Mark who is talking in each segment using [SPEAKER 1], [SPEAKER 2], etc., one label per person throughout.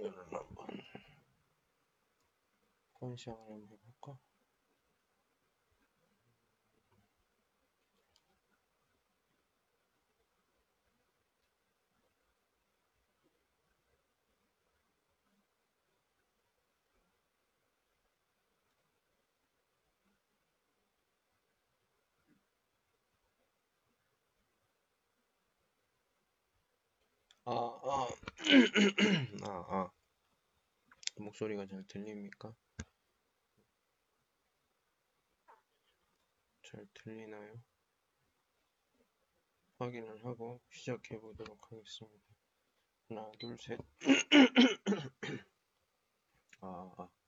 [SPEAKER 1] 화면을 한번 컨시을 한번 해볼까? 아, 아, 아, 아. 목소리가 잘 들립니까? 잘 들리나요? 확인을 하고 시작해 보도록 하겠습니다. 하나, 둘, 셋. 아, 아.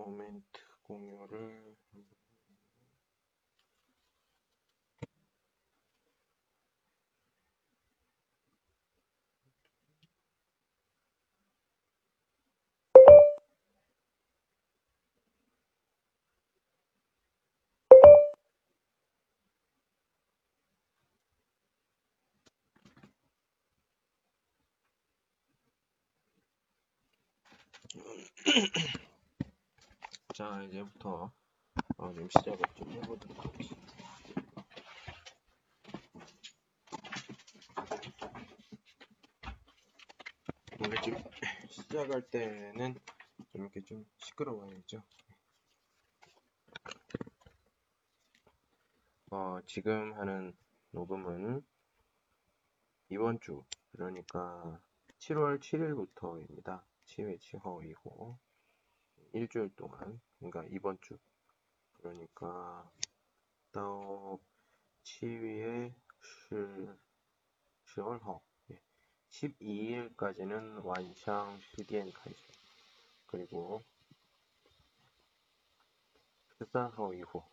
[SPEAKER 1] 모멘트 공유를 자, 이제부터 어, 좀 시작을 좀 해보도록 하겠습니다. 원래 좀 시작할 때는 좀 이렇게 좀 시끄러워야죠. 어, 지금 하는 녹음은 이번 주, 그러니까 7월 7일부터입니다. 7회 7허이고 일주일 동안, 그러니까 이번 주, 그러니까 또 7위에 10월허 12일까지는 완샹 시디엔 카이시 그리고 13호 이후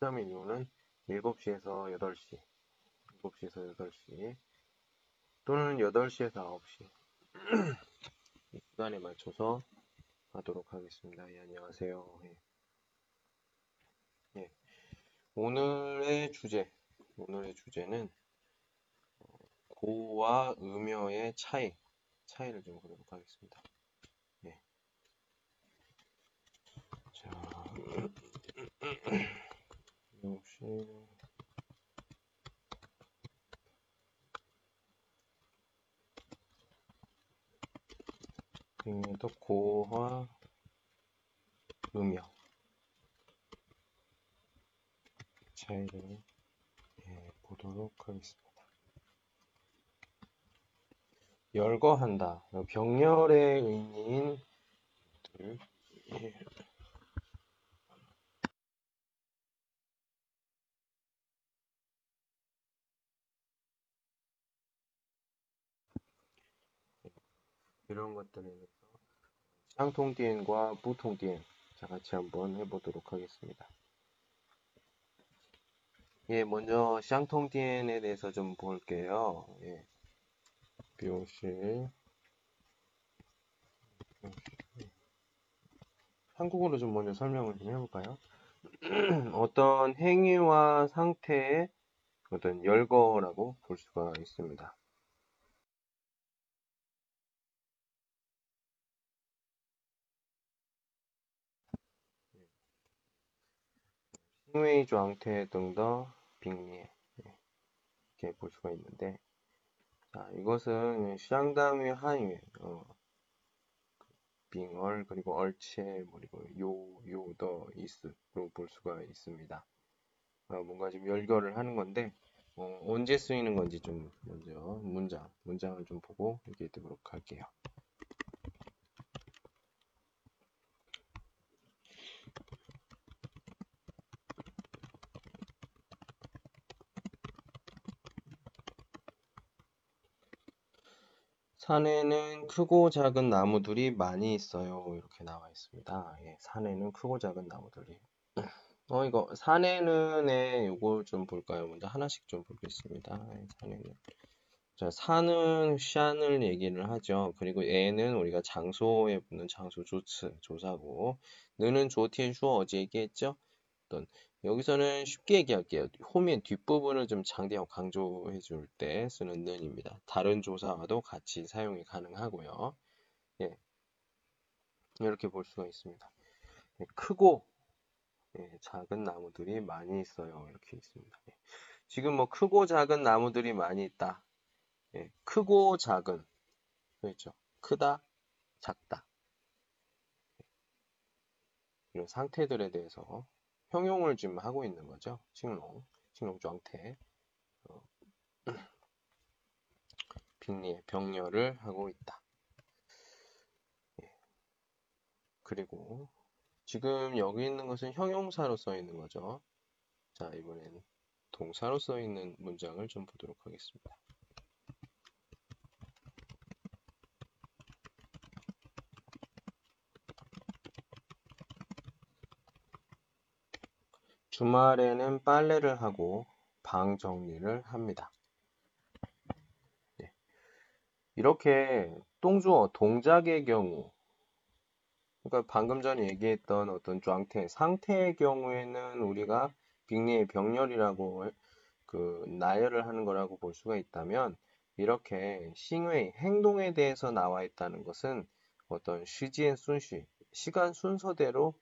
[SPEAKER 1] 13일 이후는 7시에서 8시 7시에서 8시 또는 8시에서 9시. 이 시간에 맞춰서 하도록 하겠습니다. 예, 안녕하세요. 예. 예. 오늘의 주제 오늘의 주제는 고와 음여의 차이, 차이를 좀 보도록 하겠습니다. 예. 자, 역시 여기도 고와 음여 차이를 예, 보도록 하겠습니다. 열거한다. 병렬의 의미인 예. 이런 것들에 쌍통띠엔과 부통띠엔 자 같이 한번 해보도록 하겠습니다. 예, 먼저 쌍통띠엔에 대해서 좀 볼게요. 예. 묘실 한국어로 좀 먼저 설명을 좀 해볼까요? 어떤 행위와 상태의 어떤 열거라고 볼 수가 있습니다. 행위状态 등더 빙미에 이렇게 볼 수가 있는데 자, 이것은 샹담의 한유, 어, 빙얼 그리고 얼체 그리고 요, 요더 이스로 볼 수가 있습니다. 어, 뭔가 좀 열거를 하는 건데 어, 언제 쓰이는 건지 좀 먼저 문장 문장을 좀 보고 얘기해 보도록 할게요. 산에는 크고 작은 나무들이 많이 있어요. 이렇게 나와 있습니다. 예, 산에는 크고 작은 나무들이. 어, 이거, 산에는에 요걸 좀 볼까요? 먼저 하나씩 좀 보겠습니다. 예, 산에는. 자, 산은 샨을 얘기를 하죠. 그리고 에는 우리가 장소에 붙는 장소 조츠, 조사고, 느는 조티엔 슈어 어제 얘기했죠? 어떤 여기서는 쉽게 얘기할게요. 호민 뒷부분을 좀 장대형 강조해 줄 때 쓰는 는입니다. 다른 조사와도 같이 사용이 가능하고요. 예. 이렇게 볼 수가 있습니다. 예, 크고 예, 작은 나무들이 많이 있어요. 이렇게 있습니다. 예. 지금 뭐 크고 작은 나무들이 많이 있다. 예, 크고 작은 그렇죠. 크다, 작다. 이런 상태들에 대해서 형용을 지금 하고 있는 거죠. 칭롱, 칭롱状태 어, 빅리의 병렬을 하고 있다. 예. 그리고 지금 여기 있는 것은 형용사로 써 있는 거죠. 자, 이번엔 동사로 써 있는 문장을 좀 보도록 하겠습니다. 주말에는 빨래를 하고 방 정리를 합니다. 네. 이렇게 똥주어 동작의 경우 그러니까 방금 전에 얘기했던 어떤 状태 상태의 경우에는 우리가 빅리의 병렬이라고 그 나열을 하는 거라고 볼 수가 있다면 이렇게 싱웨이 행동에 대해서 나와 있다는 것은 어떤 시지엔 순시 시간 순서대로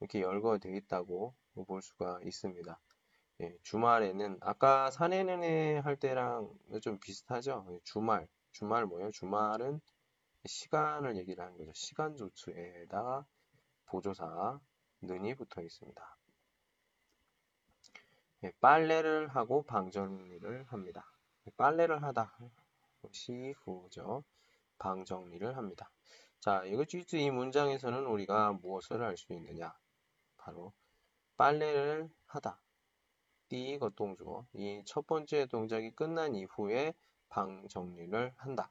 [SPEAKER 1] 이렇게 열거되어 있다고 볼 수가 있습니다. 예, 주말에는 아까 사내는에 할 때랑 좀 비슷하죠. 예, 주말, 주말 뭐예요? 주말은 시간을 얘기를 하는 거죠. 시간 조추에다가 보조사 는이 붙어 있습니다. 예, 빨래를 하고 방정리를 합니다. 빨래를 하다 시후죠. 방정리를 합니다. 자, 이거 쥐이 문장에서는 우리가 무엇을 할수 있느냐? 바로 빨래를 하다. 띠거 동조. 이첫 번째 동작이 끝난 이후에 방 정리를 한다.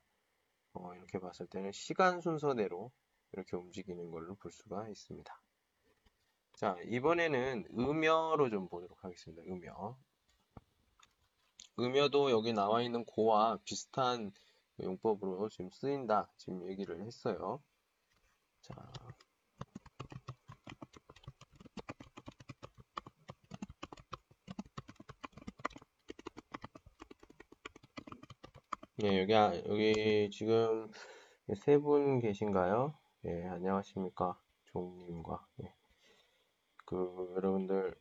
[SPEAKER 1] 어, 이렇게 봤을 때는 시간 순서대로 이렇게 움직이는 걸로 볼 수가 있습니다. 자, 이번에는 음여로 좀 보도록 하겠습니다. 음여. 음여도 여기 나와 있는 고와 비슷한 용법으로 지금 쓰인다. 지금 얘기를 했어요. 자, 예, 여기, 아, 여기 지금 세 분 계신가요? 예, 안녕하십니까. 종님과. 예. 그, 여러분들,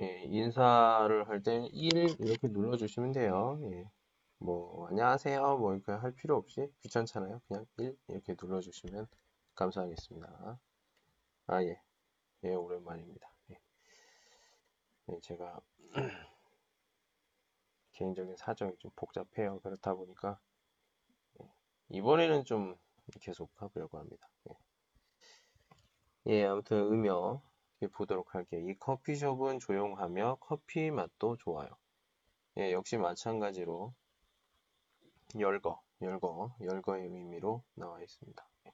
[SPEAKER 1] 예, 인사를 할 때는 1 이렇게 눌러주시면 돼요. 예. 뭐, 안녕하세요. 뭐, 이렇게 할 필요 없이 귀찮잖아요. 그냥 1 이렇게 눌러주시면 감사하겠습니다. 아, 예. 예, 오랜만입니다. 예. 예 제가 개인적인 사정이 좀 복잡해요. 그렇다 보니까 예, 이번에는 좀 계속 해보려고 합니다. 예, 예 아무튼 음여 보도록 할게요. 이 커피숍은 조용하며 커피 맛도 좋아요. 예, 역시 마찬가지로 열거, 열거, 열거의 의미로 나와 있습니다. 예.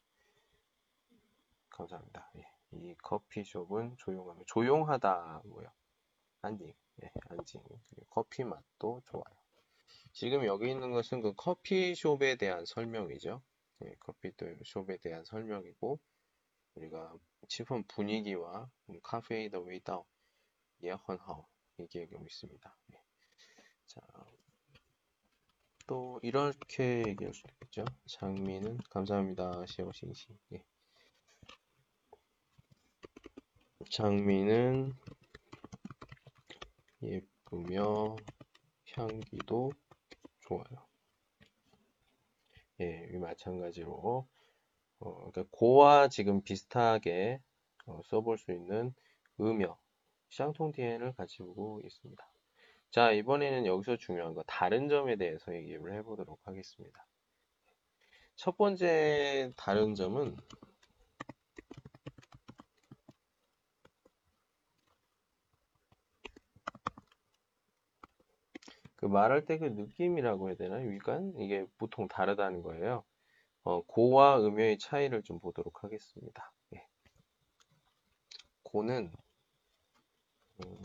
[SPEAKER 1] 감사합니다. 예. 이 커피숍은 조용하며 조용하다 뭐요? 안딩. 예, 안징. 커피 맛도 좋아요. 지금 여기 있는 것은 그 커피숍에 대한 설명이죠. 예, 커피숍에 대한 설명이고, 우리가 치폰 분위기와 카페의 더 웨이다오, 예헌하오 얘기하고 있습니다. 예. 자, 또 이렇게 얘기할 수 있겠죠. 장미는 감사합니다. 시오싱시. 예. 장미는 예쁘며 향기도 좋아요. 예, 마찬가지로 어, 그러니까 고와 지금 비슷하게 어, 써볼 수 있는 음여 샹통디엔을 보고 있습니다. 자, 이번에는 여기서 중요한 거 다른 점에 대해서 얘기를 해보도록 하겠습니다. 첫 번째 다른 점은 그 말할 때 그 느낌이라고 해야 되나요? 위관? 이게 보통 다르다는 거예요. 어, 고와 음여의 차이를 좀 보도록 하겠습니다. 예. 고는 음,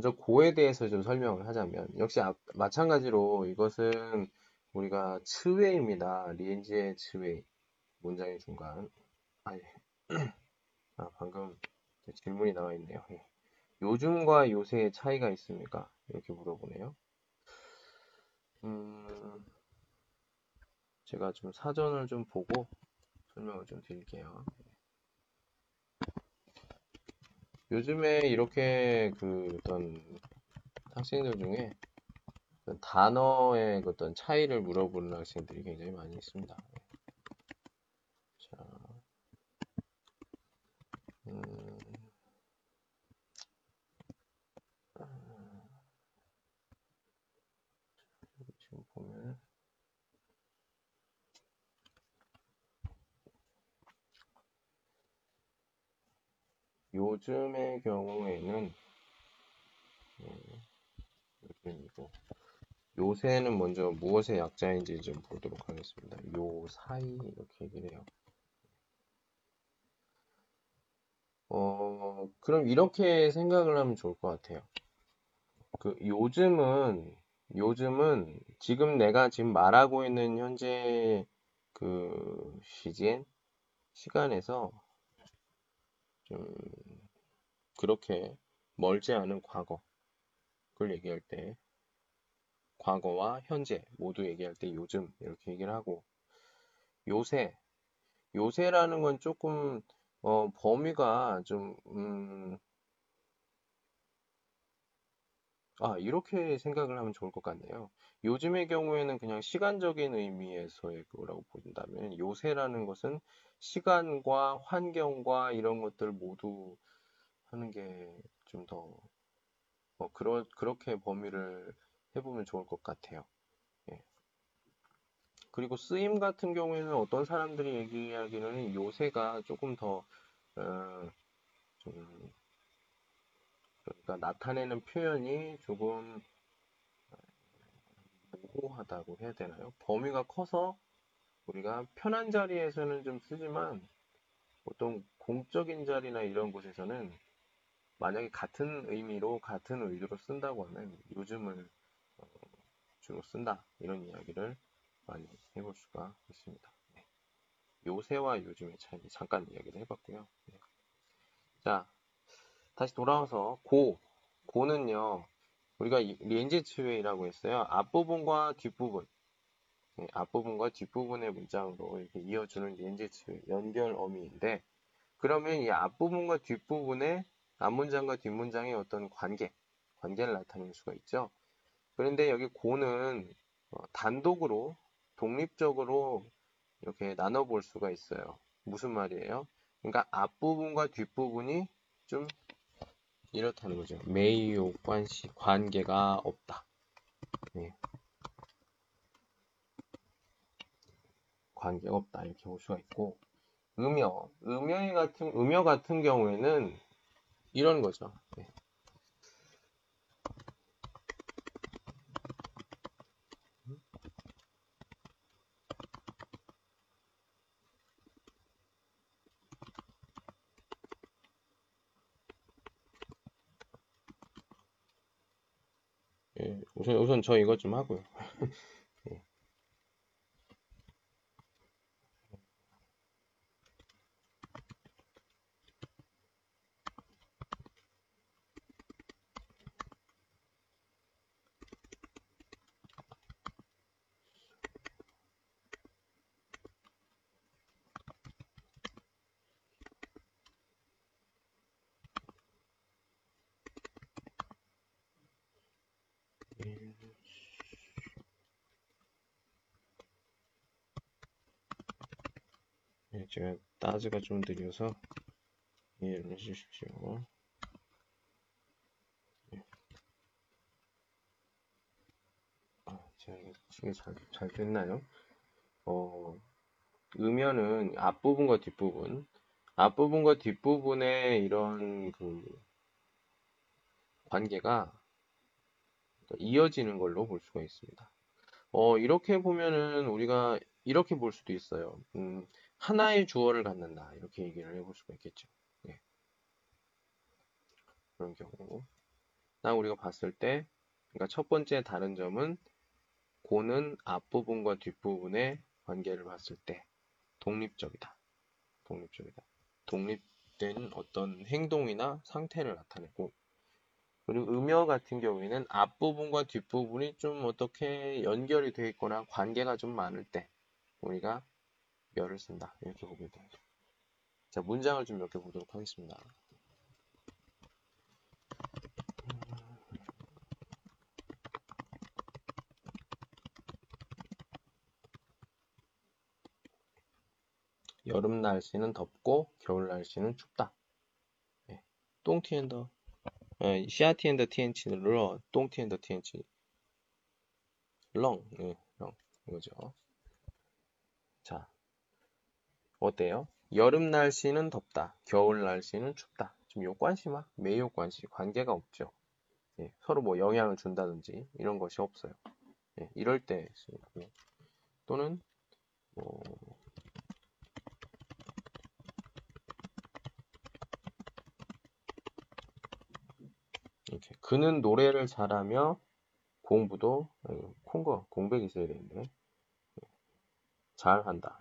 [SPEAKER 1] 먼저 고에 대해서 좀 설명을 하자면 역시 아, 마찬가지로 이것은 우리가 츠웨입니다. 리엔지의 츠웨이 문장의 중간 아니 아 방금 질문이 나와 있네요. 예. 요즘과 요새의 차이가 있습니까? 이렇게 물어보네요. 음, 제가 좀 사전을 좀 보고 설명을 좀 드릴게요. 요즘에 이렇게 그 어떤 학생들 중에 단어의 어떤 차이를 물어보는 학생들이 굉장히 많이 있습니다. 자, 음, 지금 보면 요즘의 경우에는 음, 요즘이고 요새는 먼저 무엇의 약자인지 좀 보도록 하겠습니다. 요 사이 이렇게 얘기를 해요. 어, 그럼 이렇게 생각을 하면 좋을 것 같아요. 그 요즘은 요즘은 지금 내가 지금 말하고 있는 현재 그 시간 시간에서 좀 그렇게 멀지 않은 과거 그걸 얘기할 때 과거와 현재 모두 얘기할 때 요즘 이렇게 얘기를 하고 요새 요새라는 건 조금 어, 범위가 좀 음, 아, 이렇게 생각을 하면 좋을 것 같네요. 요즘의 경우에는 그냥 시간적인 의미에서의 그거라고 본다면 요새라는 것은 시간과 환경과 이런 것들 모두 하는 게 좀더 어, 그러, 그렇게 범위를 해보면 좋을 것 같아요. 예. 그리고 쓰임 같은 경우에는 어떤 사람들이 얘기하기는 요새가 조금 더, 어, 좀, 그러니까 나타내는 표현이 조금 모호하다고 해야 되나요? 범위가 커서 우리가 편한 자리에서는 좀 쓰지만 보통 공적인 자리나 이런 곳에서는 만약에 같은 의미로 같은 의도로 쓴다고 하면 요즘을 어, 주로 쓴다 이런 이야기를 많이 해볼 수가 있습니다. 네. 요새와 요즘의 차이 잠깐 이야기를 해봤고요. 네. 자 다시 돌아와서 고 고는요 우리가 렌즈츠웨이라고 했어요. 앞부분과 뒷부분 네, 앞부분과 뒷부분의 문장으로 이렇게 이어주는 렌즈츠웨이 연결 어미인데 그러면 이 앞부분과 뒷부분의 앞문장과 뒷문장의 어떤 관계, 관계를 나타낼 수가 있죠. 그런데 여기 고는 어, 단독으로, 독립적으로 이렇게 나눠 볼 수가 있어요. 무슨 말이에요? 그러니까 앞부분과 뒷부분이 좀 이렇다는 거죠. 메이요 관시 관계가 없다. 네. 관계가 없다 이렇게 볼 수가 있고 음여, 음여 같은 음여 같은 경우에는 이런 거죠. 네. 예, 우선 우선 저 이것 좀 하고요. 네, 제가 따즈가 좀 느려서 이해를 해주십시오. 이게 잘, 잘 됐나요? 어, 음연은 앞부분과 뒷부분, 앞부분과 뒷부분의 이런 그 관계가 이어지는 걸로 볼 수가 있습니다. 어, 이렇게 보면은 우리가 이렇게 볼 수도 있어요. 음, 하나의 주어를 갖는다. 이렇게 얘기를 해볼 수가 있겠죠. 네. 그런 경우. 나 우리가 봤을 때, 그러니까 첫 번째 다른 점은 고는 앞부분과 뒷부분의 관계를 봤을 때 독립적이다. 독립적이다. 독립된 어떤 행동이나 상태를 나타내고 그리고 음여 같은 경우에는 앞부분과 뒷부분이 좀 어떻게 연결이 되어 있거나 관계가 좀 많을 때 우리가 멸을 쓴다. 이렇게 보게 돼요. 자, 문장을 좀 몇 개 보도록 하겠습니다. 여름 날씨는 덥고 겨울 날씨는 춥다. 예. 똥티엔더 예, 시아티엔더 티엔치는 러, 똥티엔더 티엔치 렁, 예, 렁 이거죠. 자, 어때요? 여름 날씨는 덥다. 겨울 날씨는 춥다. 지금 요 관시마, 매요 관시 관계가 없죠. 예, 서로 뭐 영향을 준다든지 이런 것이 없어요. 예, 이럴 때 쓰고 또는 뭐 이렇게 그는 노래를 잘하며 공부도 콩거 공백이 있어야 되는데 잘한다.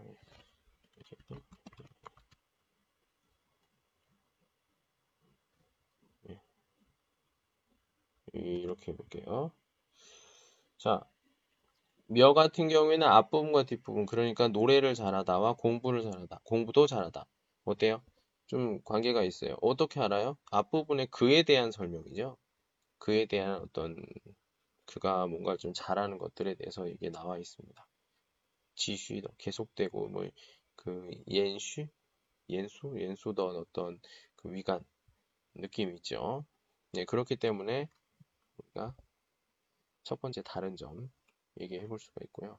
[SPEAKER 1] 예. 이렇게 해볼게요. 자, 며 같은 경우에는 앞부분과 뒷부분, 그러니까 노래를 잘하다와 공부를 잘하다, 공부도 잘하다. 어때요? 좀 관계가 있어요. 어떻게 알아요? 앞부분에 그에 대한 설명이죠. 그에 대한 어떤 그가 뭔가 좀 잘하는 것들에 대해서 이게 나와 있습니다. 지슈도 계속되고 뭐 그 옌슈, 옌수, 옌수던 어떤 그 위관 느낌이 있죠. 네, 그렇기 때문에 우리가 첫 번째 다른 점 얘기해 볼 수가 있고요.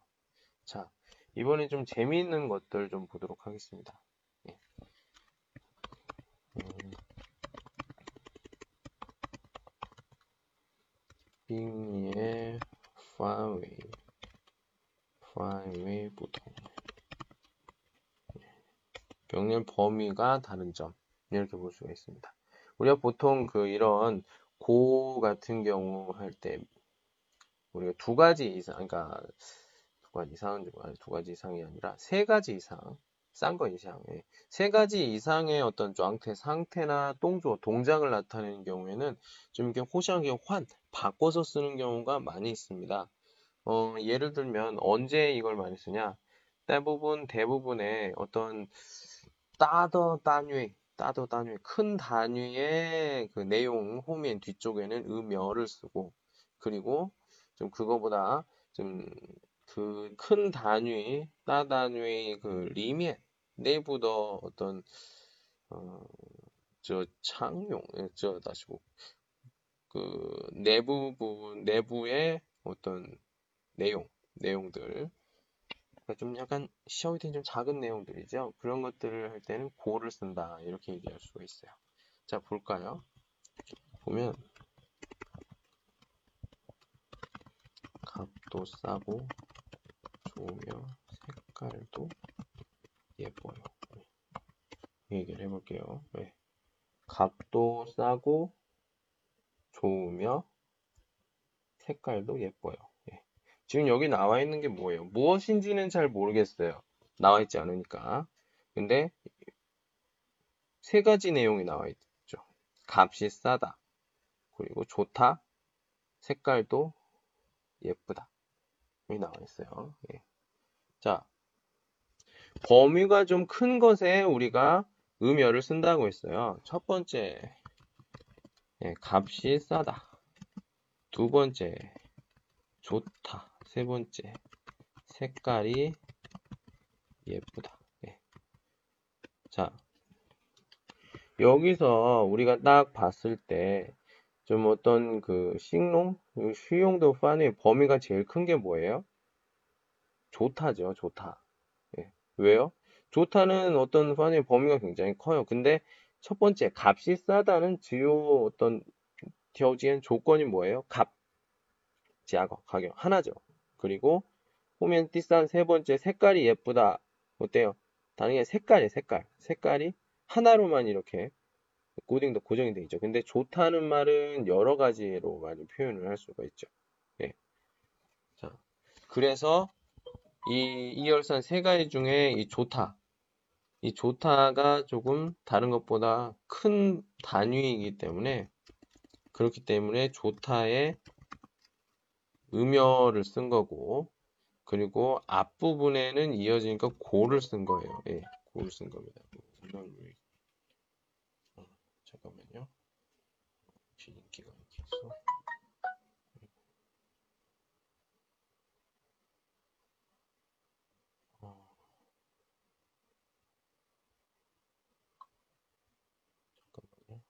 [SPEAKER 1] 자, 이번엔 좀 재미있는 것들 좀 보도록 하겠습니다. 예. 음, 빙의 파웨이, 파웨이 보통 통 병렬 범위가 다른 점 이렇게 볼 수가 있습니다. 우리가 보통 그 이런 고 같은 경우 할 때 우리가 두 가지 이상 그러니까 두 가지 이상은 두 가지 이상이 아니라 세 가지 이상 싼 거 이상 예. 세 가지 이상의 어떤状태 상태나 동조 동작을 나타내는 경우에는 좀 이렇게 호시하게 환 바꿔서 쓰는 경우가 많이 있습니다. 어, 예를 들면 언제 이걸 많이 쓰냐? 대부분 대부분의 어떤 따더 단위, 따더 단위, 큰 단위의 그 내용 호면 뒤쪽에는 음여를 쓰고 그리고 좀 그거보다 좀 그 큰 단위, 따 단위 그 리면 내부 더 어떤 어, 저 창용, 예, 저 다시고 그 내부 부분 내부의 어떤 내용, 내용들 그러니까 좀 약간 시험이 된좀 작은 내용들이죠. 그런 것들을 할 때는 고를 쓴다 이렇게 얘기할 수가 있어요. 자 볼까요? 보면 값도 싸고 좋으며 색깔도 예뻐요. 얘기를 해볼게요. 네. 값도 싸고 좋으며 색깔도 예뻐요. 예. 지금 여기 나와 있는 게 뭐예요? 무엇인지는 잘 모르겠어요. 나와 있지 않으니까. 근데 세 가지 내용이 나와 있죠. 값이 싸다. 그리고 좋다. 색깔도 예쁘다. 여기 나와 있어요. 예. 자, 범위가 좀 큰 것에 우리가 음열을 쓴다고 했어요. 첫 번째, 예, 값이 싸다. 두 번째, 좋다. 세 번째, 색깔이 예쁘다. 예. 자, 여기서 우리가 딱 봤을 때, 좀 어떤 그 싱롱, 쉬용도 판의 범위가 제일 큰 게 뭐예요? 좋다죠, 좋다. 예. 왜요? 좋다는 어떤 판의 범위가 굉장히 커요. 근데 첫 번째, 값이 싸다는 주요 어떤 디어지엔 조건이 뭐예요? 값, 지하거, 가격 하나죠. 그리고 호면 띠싼 세 번째, 색깔이 예쁘다. 어때요? 당연히 색깔이 색깔. 색깔이 하나로만 이렇게 코딩도 고정이 돼 있죠. 근데 좋다는 말은 여러 가지로 많이 표현을 할 수가 있죠. 예. 자, 그래서 이 이열산 세 가지 중에 이 좋다, 이 좋다가 조금 다른 것보다 큰 단위이기 때문에 그렇기 때문에 좋다에 음여를 쓴 거고 그리고 앞부분에는 이어지니까 고를 쓴 거예요. 예, 고를 쓴 겁니다. 어, 잠깐만요. 인기가 이렇게 있어. 어, 잠깐만요.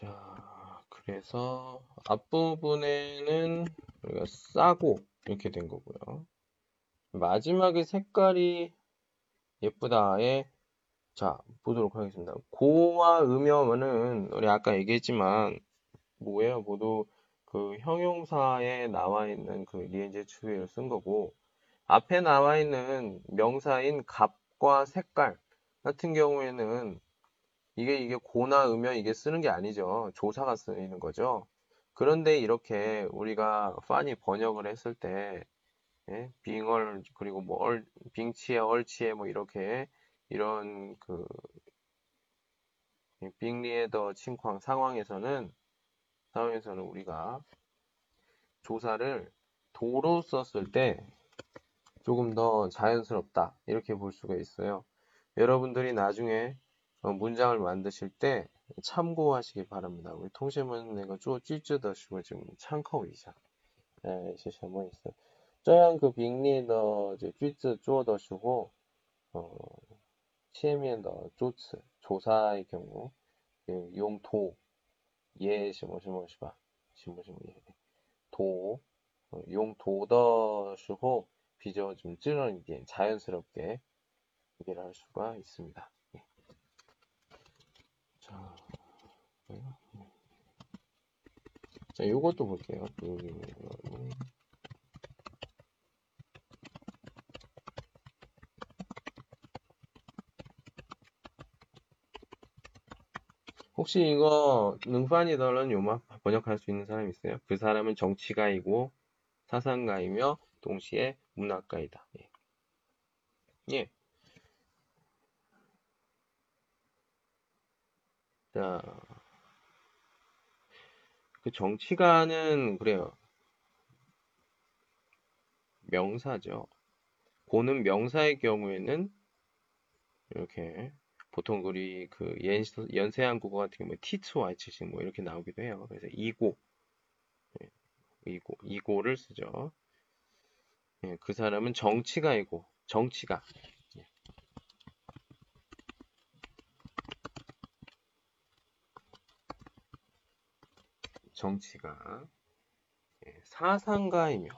[SPEAKER 1] 자, 그래서 앞부분에는 우리가 싸고 이렇게 된 거고요. 마지막에 색깔이 예쁘다에 자, 보도록 하겠습니다. 고와 음여는 우리 아까 얘기했지만 뭐예요? 모두 그 형용사에 나와 있는 그 리엔제 추위를 쓴 거고 앞에 나와 있는 명사인 값과 색깔 같은 경우에는 이게 이게 고나 음연 이게 쓰는 게 아니죠. 조사가 쓰이는 거죠. 그런데 이렇게 우리가 판이 번역을 했을 때 예? 빙얼 그리고 뭐 얼, 빙치에 얼치에 뭐 이렇게 이런 그 빙리에더 칭쾅 상황에서는 상황에서는 우리가 조사를 도로 썼을 때 조금 더 자연스럽다 이렇게 볼 수가 있어요. 여러분들이 나중에 어, 문장을 만드실 때 참고하시기 바랍니다. 우리 통신문 내가 쪼 쥐쯔더시고 지금 참고 이자. 에, 是什么意思? 这样그 빙리의句子做的时候 어, 前面的助词 조사의 경우 그 용도 예, 什么什么是吧? 什么什么도 어, 용도的时候 비교 좀 찌르게 자연스럽게 얘기를 할 수가 있습니다. 자, 요것도 볼게요. 혹시 이거 능판이더는 요만 번역할 수 있는 사람 있어요? 그 사람은 정치가이고 사상가이며 동시에 문학가이다. 예. 예. 자, 그 정치가는 그래요. 명사죠. 고는 명사의 경우에는 이렇게 보통 우리 그 연세 한국어 같은 경우에 티츠와 이츠식 뭐 이렇게 나오기도 해요. 그래서 이고, 예, 이고, 이고를 쓰죠. 예, 그 사람은 정치가이고 정치가 정치가 예, 사상가이며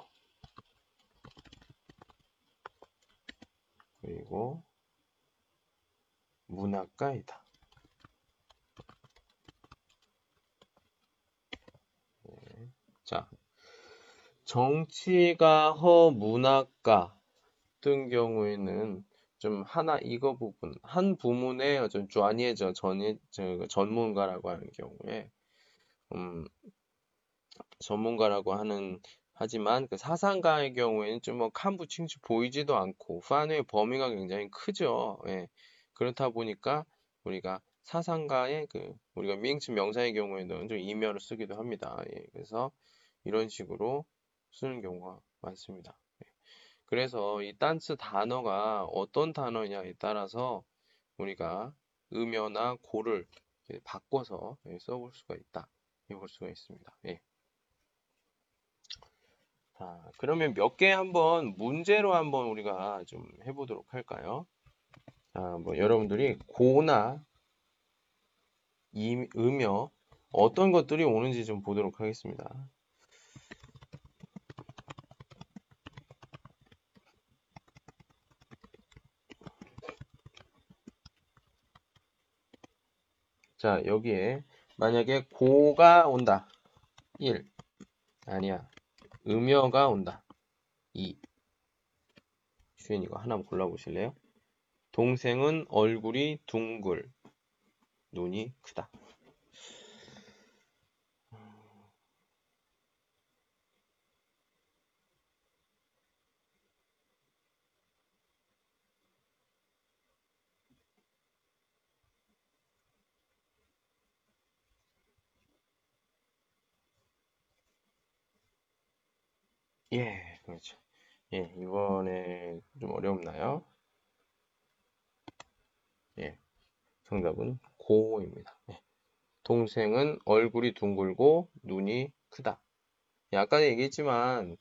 [SPEAKER 1] 그리고 문학가이다. 네. 자, 정치가 허 문학가 같은 경우에는 좀 하나 이거 부분 한 부문에 어떤专业저 전예 전문가라고 하는 경우에 음 전문가라고 하는 하지만 그 사상가의 경우에는 좀뭐 칸부 칭치 보이지도 않고 판의 범위가 굉장히 크죠. 예. 그렇다 보니까 우리가 사상가의 그 우리가 미행치 명사의 경우에는 좀 이면을 쓰기도 합니다. 예. 그래서 이런 식으로 쓰는 경우가 많습니다. 예. 그래서 이 딴츠 단어가 어떤 단어냐에 따라서 우리가 음여나 고를 바꿔서 예, 써볼 수가 있다. 볼 수가 있습니다. 예. 자, 그러면 몇 개 한번 문제로 한번 우리가 좀 해보도록 할까요? 자, 뭐 여러분들이 고나 임, 음여 어떤 것들이 오는지 좀 보도록 하겠습니다. 자, 여기에 만약에 고가 온다. 1. 아니야. 음여가 온다. 2. 주인 이거 하나 골라보실래요? 동생은 얼굴이 둥글, 눈이 크다. 예, 그렇죠. 예, 이번에 좀 어렵나요? 예, 정답은 고입니다. 예. 동생은 얼굴이 둥글고 눈이 크다. 예, 아까 얘기했지만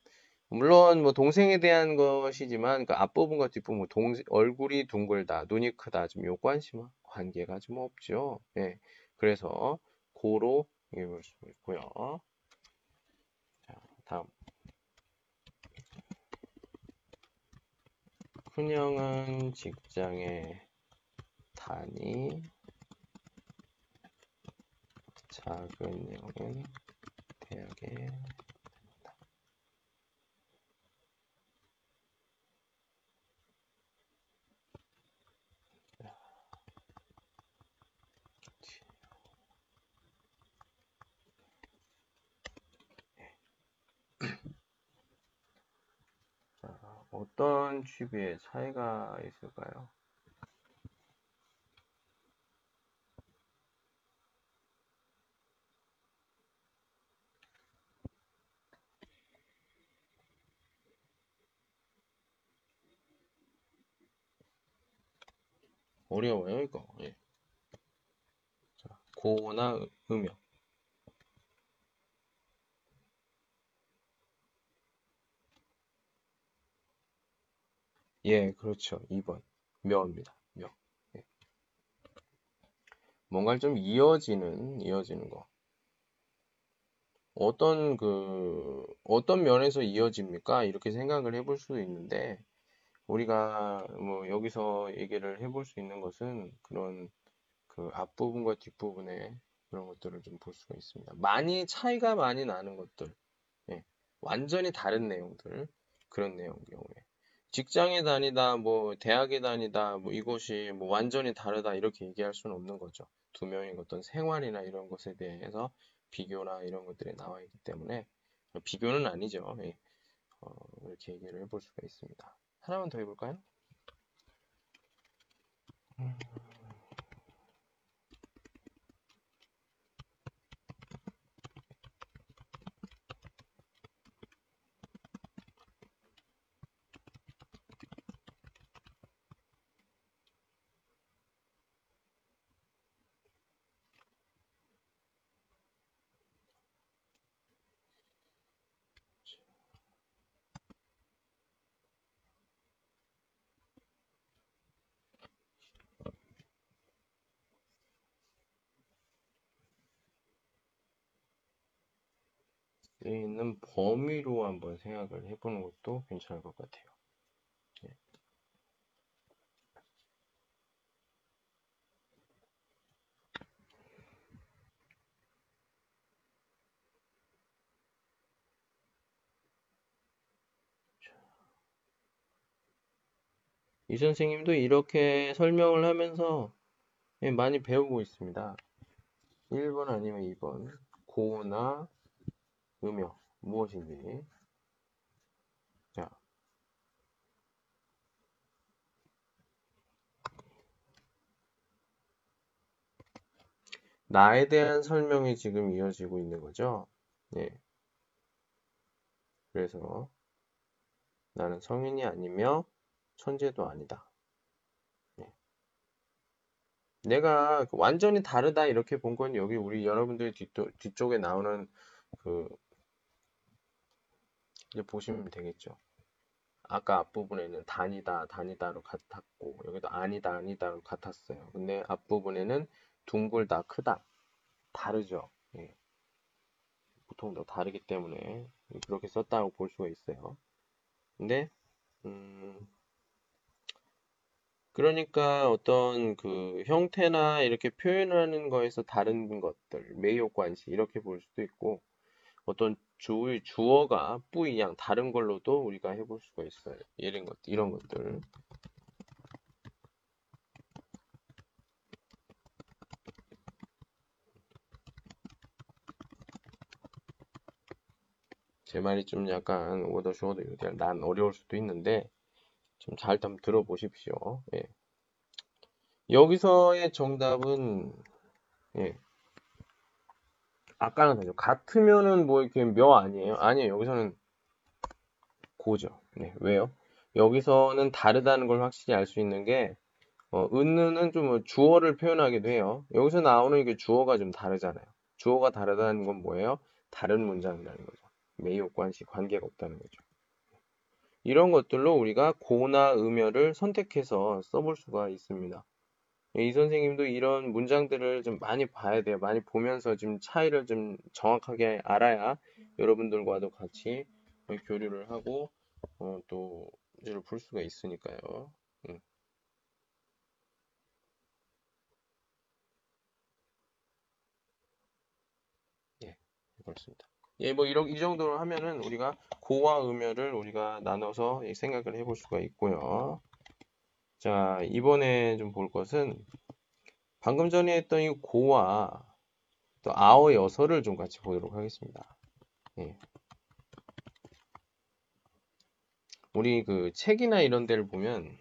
[SPEAKER 1] 물론 뭐 동생에 대한 것이지만 그 앞부분과 뒷부분 뭐동 얼굴이 둥글다, 눈이 크다 좀 요관심과 관계가 좀 없죠. 예, 그래서 고로 읽을 수 있고요. 자, 다음. 큰형은 직장에 다니. 작은 형은 대학에 어떤 취비의 차이가 있을까요? 어려워요, 이거. 예. 자, 고나 음역. 예, 그렇죠. 2번. 묘입니다. 묘. 예. 뭔가 좀 이어지는, 이어지는 거. 어떤 그, 어떤 면에서 이어집니까? 이렇게 생각을 해볼 수도 있는데, 우리가 뭐 여기서 얘기를 해볼 수 있는 것은 그런 그 앞부분과 뒷부분에 그런 것들을 좀 볼 수가 있습니다. 많이 차이가 많이 나는 것들, 예. 완전히 다른 내용들, 그런 내용 경우에. 직장에 다니다, 뭐, 대학에 다니다, 뭐, 이것이 뭐, 완전히 다르다, 이렇게 얘기할 수는 없는 거죠. 두 명의 어떤 생활이나 이런 것에 대해서 비교나 이런 것들이 나와 있기 때문에, 비교는 아니죠. 예. 어, 이렇게 얘기를 해볼 수가 있습니다. 하나만 더 해볼까요? 음. 있는 범위로 한번 생각을 해보는 것도 괜찮을 것 같아요. 예. 이 선생님도 이렇게 설명을 하면서 예, 많이 배우고 있습니다. 1번 아니면 2번 고나 음역 무엇인지 자 나에 대한 설명이 지금 이어지고 있는 거죠. 예. 그래서 나는 성인이 아니며 천재도 아니다. 예. 내가 완전히 다르다 이렇게 본 건 여기 우리 여러분들 뒤쪽, 뒤쪽에 나오는 그 이제 보시면 되겠죠. 아까 앞부분에는 다니다, 다니다로 같았고, 여기도 아니다, 아니다로 같았어요. 근데 앞부분에는 둥글다, 크다. 다르죠. 예. 보통 더 다르기 때문에 그렇게 썼다고 볼 수가 있어요. 근데, 음, 그러니까 어떤 그 형태나 이렇게 표현하는 거에서 다른 것들, 매요 관시 이렇게 볼 수도 있고 어떤 주의 주어가 뿌이양 다른 걸로도 우리가 해볼 수가 있어요. 이런 것 이런 것들. 제 말이 좀 약간 오더 쇼더 난 어려울 수도 있는데 좀 잘 좀 들어보십시오. 예. 여기서의 정답은 예. 아까는 되죠. 같으면은 뭐 이렇게 며 아니에요? 아니에요. 여기서는 고죠. 네. 왜요? 여기서는 다르다는 걸 확실히 알 수 있는 게 어, 은느는 좀 주어를 표현하기도 해요. 여기서 나오는 이게 주어가 좀 다르잖아요. 주어가 다르다는 건 뭐예요? 다른 문장이라는 거죠. 매요 관시 관계가 없다는 거죠. 이런 것들로 우리가 고나 음여를 선택해서 써볼 수가 있습니다. 이 선생님도 이런 문장들을 좀 많이 봐야 돼요. 많이 보면서 좀 차이를 좀 정확하게 알아야 여러분들과도 같이 교류를 하고 어, 또 문제를 풀 수가 있으니까요. 응. 예, 그렇습니다. 예, 뭐 이런 이 정도로 하면은 우리가 고와 음여를 우리가 나눠서 생각을 해볼 수가 있고요. 자, 이번에 좀 볼 것은 방금 전에 했던 이 고와 또 아어 여서를 좀 같이 보도록 하겠습니다. 예. 우리 그 책이나 이런 데를 보면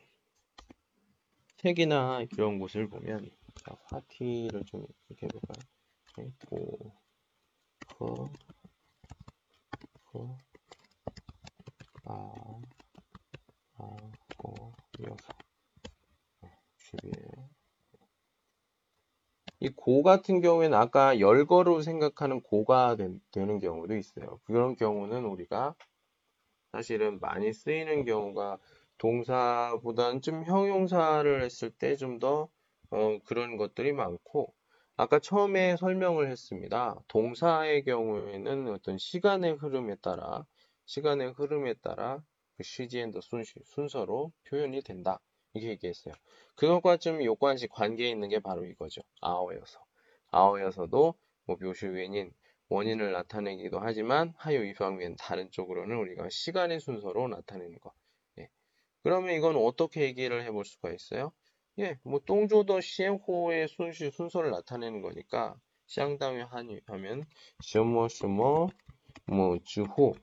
[SPEAKER 1] 책이나 그런 곳을 보면 자, 파티를 좀 이렇게 해볼까요? 네, 고, 허, 고, 아, 아, 고, 여서. 11. 이 고 같은 경우에는 아까 열거로 생각하는 고가 되, 는 경우도 있어요. 그런 경우는 우리가 사실은 많이 쓰이는 경우가 동사보다는 좀 형용사를 했을 때 좀더 어, 그런 것들이 많고 아까 처음에 설명을 했습니다. 동사의 경우에는 어떤 시간의 흐름에 따라 시간의 흐름에 따라 그 시지엔더 순서로 표현이 된다. 이렇게 얘기했어요. 그것과 좀 요관시 관계 있는 게 바로 이거죠. 아어여서. 아어여서도 뭐 묘시 원인, 원인을 나타내기도 하지만 하요 이방면 다른 쪽으로는 우리가 시간의 순서로 나타내는 거. 예. 그러면 이건 어떻게 얘기를 해볼 수가 있어요? 예, 뭐 똥조더 시행호의 순시 순서를 나타내는 거니까 쌍당위 한유 하면 셔머 셔머 뭐 주호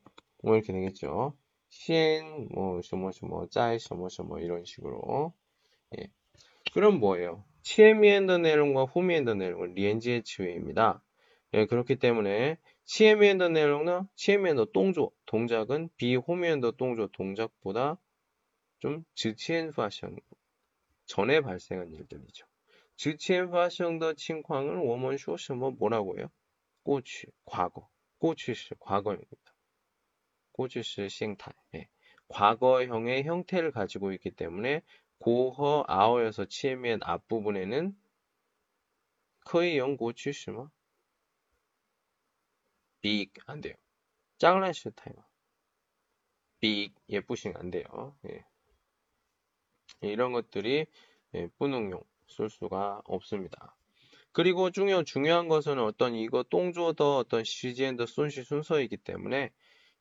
[SPEAKER 1] 뭐 이렇게 되겠죠. 시엔 뭐 셔머 셔머 짜이 셔머 셔머 이런 식으로 예. 그럼 뭐예요? 치에미엔더 내용과 후미엔더 내용은 리엔지의 치웨입니다. 예, 그렇기 때문에 치에미엔더 내용은 치에미엔더 동조 동작은 비호미엔더 동조 동작보다 좀 즉치엔 파션 전에 발생한 일들이죠. 즉치엔 파션더 칭광은 워먼 쇼셔머 뭐라고 해요? 꼬치 과거 꼬치 시 과거입니다. 꼬치시 싱타이 예. 과거형의 형태를 가지고 있기 때문에 고허 아어여서 치에면 앞부분에는 커의 영고 취시마 빅 안 돼요. 짱란시 타이머 빅 예쁘싱 안 돼요. 예. 이런 것들이 예, 뿌능용 쓸 수가 없습니다. 그리고 중요 중요한 것은 어떤 이거 똥조더 어떤 시지엔더 순시 순서이기 때문에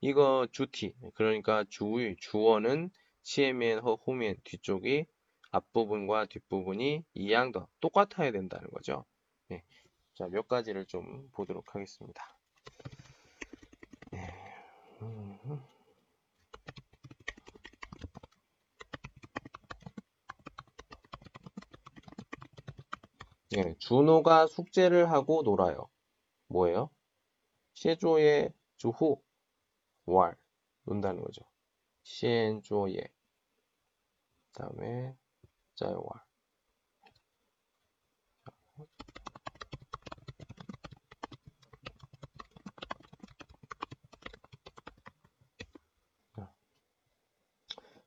[SPEAKER 1] 이거 주티 그러니까 주의 주어는 치에면 허 후면 뒤쪽이 앞부분과 뒷부분이 이양더 똑같아야 된다는 거죠. 네. 자, 몇 가지를 좀 보도록 하겠습니다. 네. 네, 준호가 숙제를 하고 놀아요. 뭐예요? 시조의 주후 왈 논다는 거죠. 시엔조예 그다음에 자요왈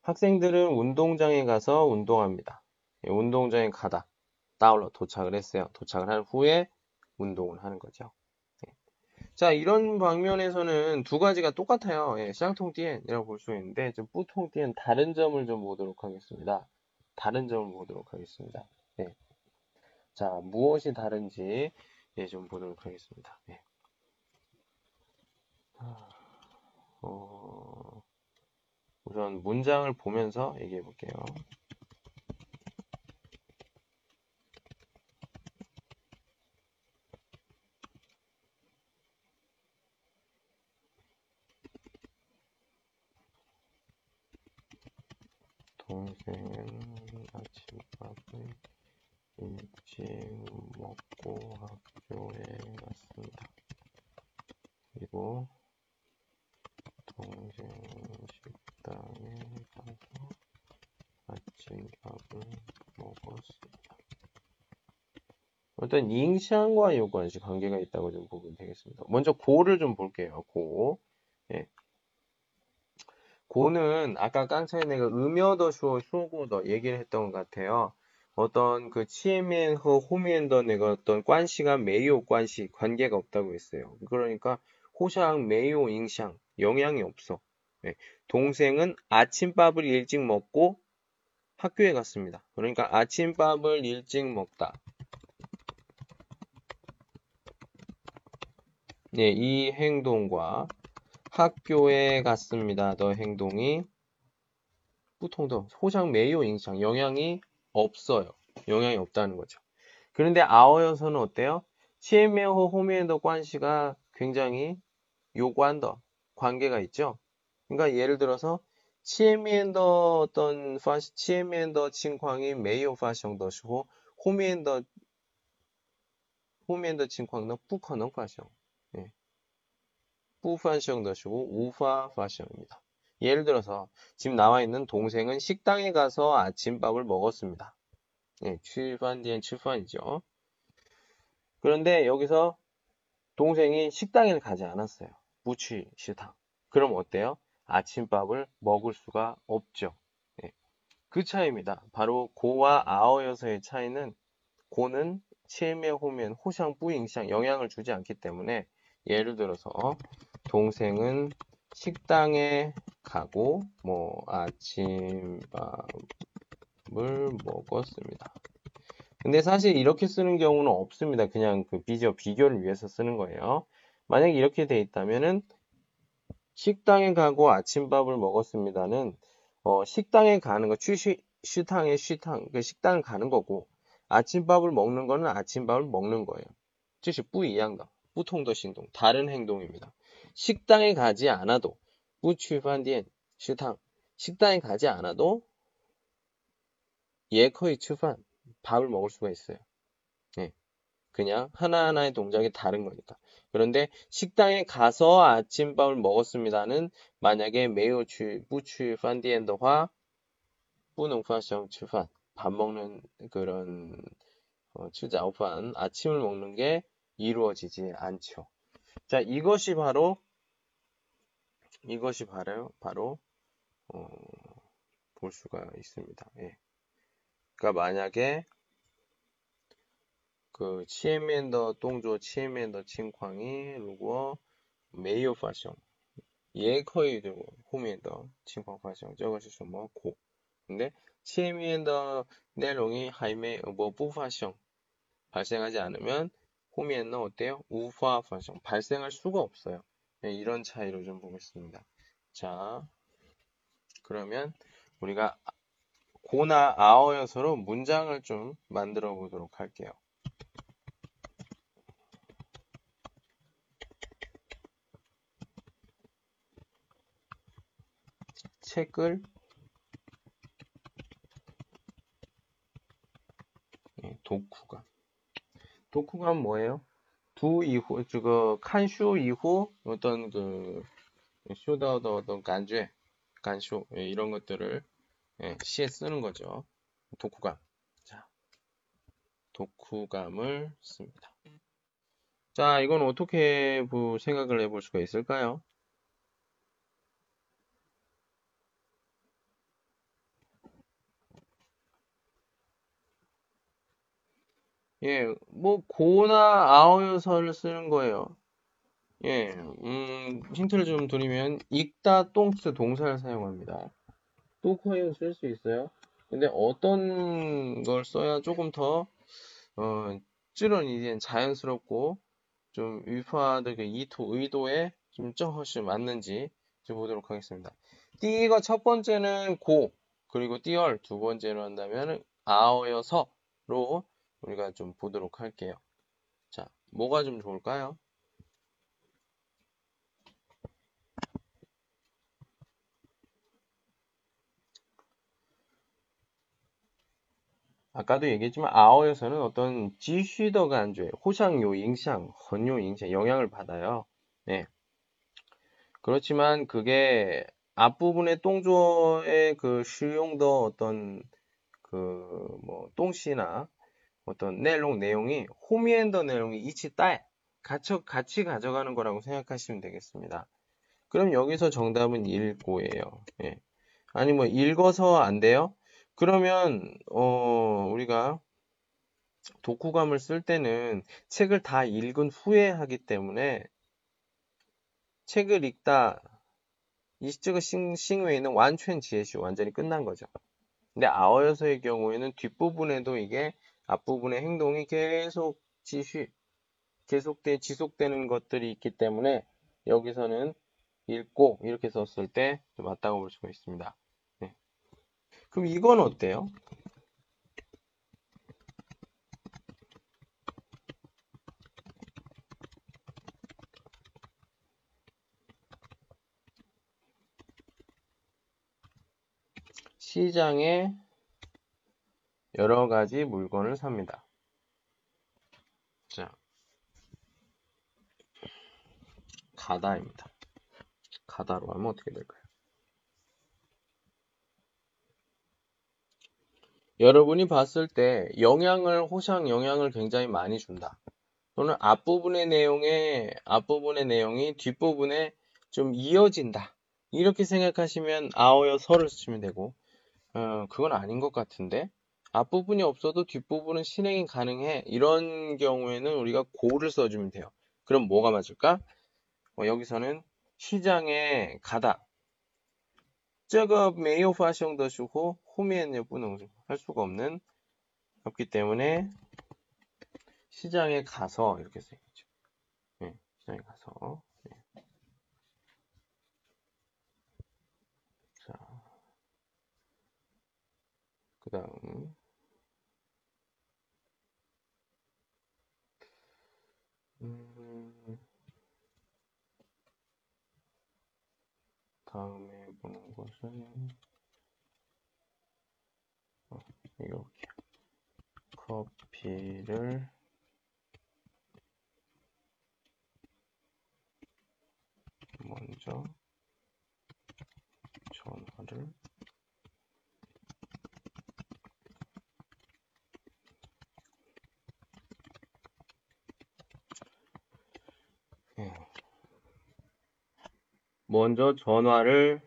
[SPEAKER 1] 학생들은 운동장에 가서 운동합니다. 예, 운동장에 가다. 따올러 도착을 했어요. 도착을 한 후에 운동을 하는 거죠. 자, 이런 방면에서는 두 가지가 똑같아요. 예, 쌍통띠엔이라고 볼 수 있는데, 좀 뿌통띠엔 다른 점을 좀 보도록 하겠습니다. 다른 점을 보도록 하겠습니다. 예. 자, 무엇이 다른지 예, 좀 보도록 하겠습니다. 예. 어, 우선 문장을 보면서 얘기해 볼게요. 동생은 아침밥을 일찍 먹고 학교에 갔습니다. 그리고 동생 식당에 가서 아침밥을 먹었습니다. 어떤 잉샹과 요관시 관계가 있다고 좀 보면 되겠습니다. 먼저 고를 좀 볼게요. 고. 예. 고는 아까 깡차이 내가 음여더 슈어 쇼고더 얘기를 했던 것 같아요. 어떤 그 치에미엔허 호미엔더 내가 어떤 관시가 메이오 관시 관계가 없다고 했어요. 그러니까 호샹 메이오 잉샹 영향이 없어. 네. 동생은 아침밥을 일찍 먹고 학교에 갔습니다. 그러니까 아침밥을 일찍 먹다. 네, 이 행동과 학교에 갔습니다. 더 행동이 보통도 호장 매요 인상 영향이 없어요. 영향이 없다는 거죠. 그런데 아어여서는 어때요? 치에메호 호미엔더 관시가 굉장히 요관더 관계가 있죠. 그러니까 예를 들어서 치에미엔더 어떤 파시 치에미엔더 칭광이 메이오 파셩더시고 호미엔더 호미엔더 칭광은 뿌커능 파셩. 예. 부판시형 더시고 우화 파시형입니다. 예를 들어서 지금 나와 있는 동생은 식당에 가서 아침밥을 먹었습니다. 네, 출판디엔 출판이죠. 그런데 여기서 동생이 식당에 가지 않았어요. 무취 식당. 그럼 어때요? 아침밥을 먹을 수가 없죠. 네, 그 차이입니다. 바로 고와 아어여서의 차이는 고는 칠매 호면 호샹 뿌잉샹 영향을 주지 않기 때문에 예를 들어서 동생은 식당에 가고 뭐 아침밥을 먹었습니다. 근데 사실 이렇게 쓰는 경우는 없습니다. 그냥 그 비교, 비교를 위해서 쓰는 거예요. 만약에 이렇게 돼 있다면은 식당에 가고 아침밥을 먹었습니다는 어, 식당에 가는 거 취시 쉬탕의 쉬탕 그 식당을 가는 거고 아침밥을 먹는 거는 아침밥을 먹는 거예요. 즉시 뿌이양다. 뿌통더 행동 다른 행동입니다. 식당에 가지 않아도 부취판디엔 식당 식당에 가지 않아도 예커이 추판 밥을 먹을 수가 있어요. 예. 그냥 하나하나의 동작이 다른 거니까. 그런데 식당에 가서 아침밥을 먹었습니다는 만약에 매우 취 부취 판디엔더화 뿌능파성 추판 밥 먹는 그런 어, 추자오판 아침을 먹는 게 이루어지지 않죠. 자, 이것이 바로 이것이 바로, 바로, 어, 볼 수가 있습니다. 예. 그러니까 만약에 그 치엔맨더 동조 치엔맨더 칭광이 루고 메이오 파션 예커이 들고 호미엔더 칭광 파션 저것이 뭐么고 근데 치엔맨더 내용이 하이메 뭐 부파션 발생하지 않으면 호미엔더 어때요? 우파 파션 발생할 수가 없어요. 네, 이런 차이로 좀 보겠습니다. 자, 그러면 우리가 고나 아어여서로 문장을 좀 만들어 보도록 할게요. 책을 네, 독후가 독후감 뭐예요? 두 이후, 그, 칸쇼 이후 어떤 그, 쇼다더 어떤 간죄, 간쇼, 예, 이런 것들을 예, 시에 쓰는 거죠. 독후감. 자, 독후감을 씁니다. 자, 이건 어떻게 생각을 해볼 수가 있을까요? 예, 뭐 고나 아어여서를 쓰는 거예요. 예, 음, 힌트를 좀 드리면 읽다 똥스 동사를 사용합니다. 또코인 쓸수 있어요? 근데 어떤 걸 써야 조금 더, 어, 찌른 이제 자연스럽고 좀그 이토, 의도에 좀 훨씬 맞는지 좀 보도록 하겠습니다. 띠가 첫 번째는 고, 그리고 띠얼 두 번째로 한다면 아어여서로 우리가 좀 보도록 할게요. 자, 뭐가 좀 좋을까요? 아까도 얘기했지만 아어에서는 어떤 지쉬더가 안줘요. 호상요, 잉상, 헌요, 잉상 영향을 받아요. 네. 그렇지만 그게 앞부분의 똥조의 그 쉬용도 어떤 그 뭐 똥씨나 어떤 내용 내용이 호미엔더 내용이 이치 딸 같이 같이 가져가는 거라고 생각하시면 되겠습니다. 그럼 여기서 정답은 읽고예요. 예. 아니 뭐 읽어서 안 돼요? 그러면 어 우리가 독후감을 쓸 때는 책을 다 읽은 후에 하기 때문에 책을 읽다 이 시적의 싱웨이는 완전 지혜시 완전히 끝난 거죠. 근데 아어여서의 경우에는 뒷부분에도 이게 앞부분의 행동이 계속 지시 계속돼 지속되는 것들이 있기 때문에 여기서는 읽고 이렇게 썼을 때 맞다고 볼 수가 있습니다. 그럼 이건 어때요? 시장에 여러 가지 물건을 삽니다. 자, 가다입니다. 가다로 하면 어떻게 될까요? 여러분이 봤을 때 영향을 호상 영향을 굉장히 많이 준다. 또는 앞부분의 내용에 앞부분의 내용이 뒷부분에 좀 이어진다. 이렇게 생각하시면 아어여 서를 쓰시면 되고 어, 그건 아닌 것 같은데 앞부분이 없어도 뒷부분은 실행이 가능해. 이런 경우에는 우리가 고를 써주면 돼요. 그럼 뭐가 맞을까? 어, 여기서는 시장에 가다. 这个没有发生的时候后面也不能할 수가 없는 없기 때문에 시장에 가서 이렇게 써야죠. 네, 시장에 가서 네. 자, 그 다음 음, 다음에 보는 것은 어, 이렇게 커피를 먼저 전화를 먼저 전화를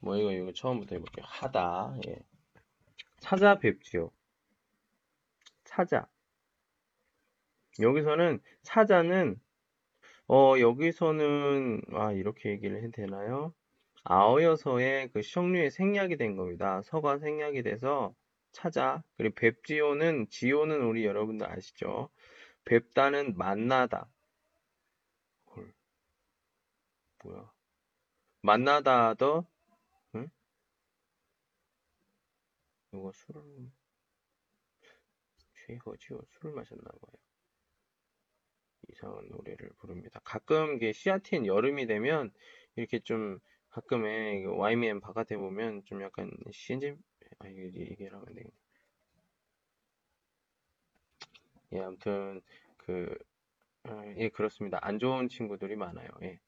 [SPEAKER 1] 뭐 이거 이거 처음부터 해볼게요. 하다 예. 찾아뵙지요. 찾아 여기서는 찾아는 어 여기서는 아 이렇게 얘기를 해도 되나요? 아어여서의 그 시형류의 생략이 된 겁니다. 서가 생략이 돼서 찾아 그리고 뵙지요는 지요는 우리 여러분들 아시죠? 뵙다는 만나다 헐 뭐야 만나다더 응? 누가 술을 취해가지고 술을 마셨나 봐요. 이상한 노래를 부릅니다. 가끔 이게 시아틴 여름이 되면 이렇게 좀 가끔에 YMN 바깥에 보면 좀 약간 신진 아 이게 얘기를 하면 되겠네. 예 아무튼 그 아, 예, 그렇습니다. 안 좋은 친구들이 많아요. 예.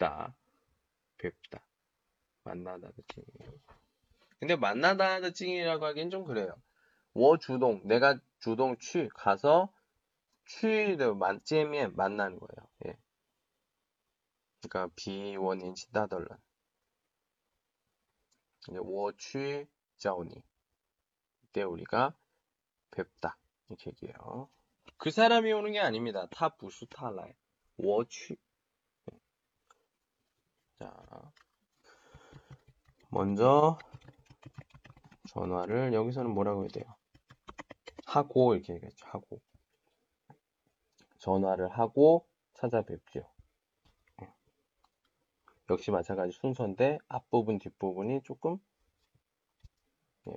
[SPEAKER 1] 뵙다, 뵙다, 만나다의 찡. 근데 만나다의 찡이라고 하기엔 좀 그래요. 워 주동, 내가 주동 취 가서 취를 만지면 만나는 거예요. 예. 그러니까 비원인 치다덜런. 이제 워취 자오니. 이때 우리가 뵙다 이렇게 얘기해요. 그 사람이 오는 게 아닙니다. 타 부수 타라이. 워취 자, 먼저 전화를 여기서는 뭐라고 해야 돼요? 하고 이렇게 얘기했죠. 하고 전화를 하고 찾아뵙죠. 역시 마찬가지 순서인데 앞부분 뒷부분이 조금 예,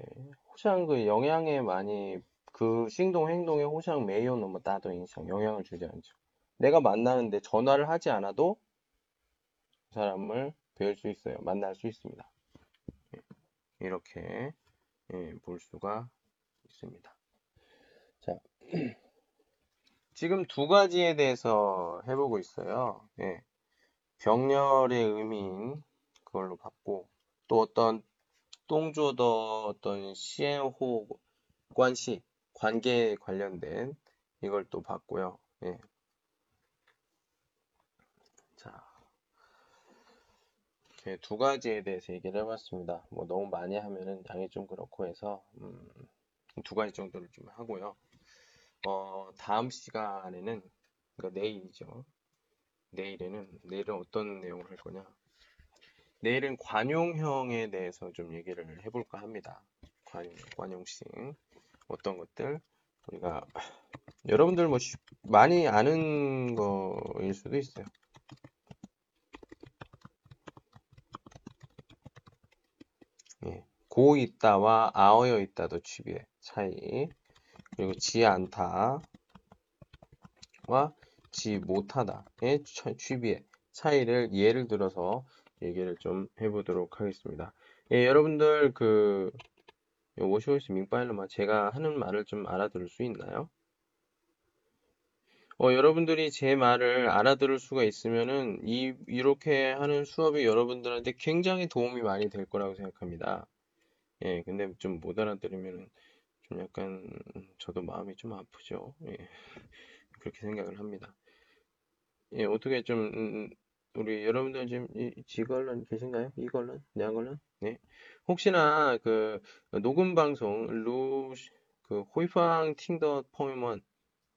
[SPEAKER 1] 호상 그 영향에 많이 그 행동 행동에 호상 매요 너무 따도 인상 영향을 주지 않죠. 내가 만나는데 전화를 하지 않아도 그 사람을 뵐수 있어요. 만날 수 있습니다. 예, 이렇게 예, 볼 수가 있습니다. 자, 지금 두 가지에 대해서 해보고 있어요. 예, 병렬의 의미인 그걸로 봤고 또 어떤 똥조더 어떤 시행호 관시 관계에 관련된 이걸 또 봤고요. 예. 두 가지에 대해서 얘기를 해봤습니다. 뭐 너무 많이 하면은 양이 좀 그렇고 해서 음, 두 가지 정도를 좀 하고요. 어, 다음 시간에는 그러니까 내일이죠. 내일에는 내일은 어떤 내용을 할 거냐? 내일은 관용형에 대해서 좀 얘기를 해볼까 합니다. 관용, 관용식 어떤 것들 우리가 여러분들 뭐 많이 아는 거일 수도 있어요. 예, 고 있다와 아어여 있다도 취비의 차이 그리고 지 않다와 지 못하다의 취비의 차이를 예를 들어서 얘기를 좀 해보도록 하겠습니다. 예, 여러분들 그 워시오시 민파일로만 제가 하는 말을 좀 알아들을 수 있나요? 어, 여러분들이 제 말을 알아들을 수가 있으면은 이 이렇게 하는 수업이 여러분들한테 굉장히 도움이 많이 될 거라고 생각합니다. 예, 근데 좀 못 알아들으면은 좀 약간 저도 마음이 좀 아프죠. 예, 그렇게 생각을 합니다. 예, 어떻게 좀 음, 음 우리 여러분들 지금 이 지걸런 계신가요? 이걸런? 양걸런? 네. 혹시나 그 녹음 방송 루그 호이팡 팅더 포이먼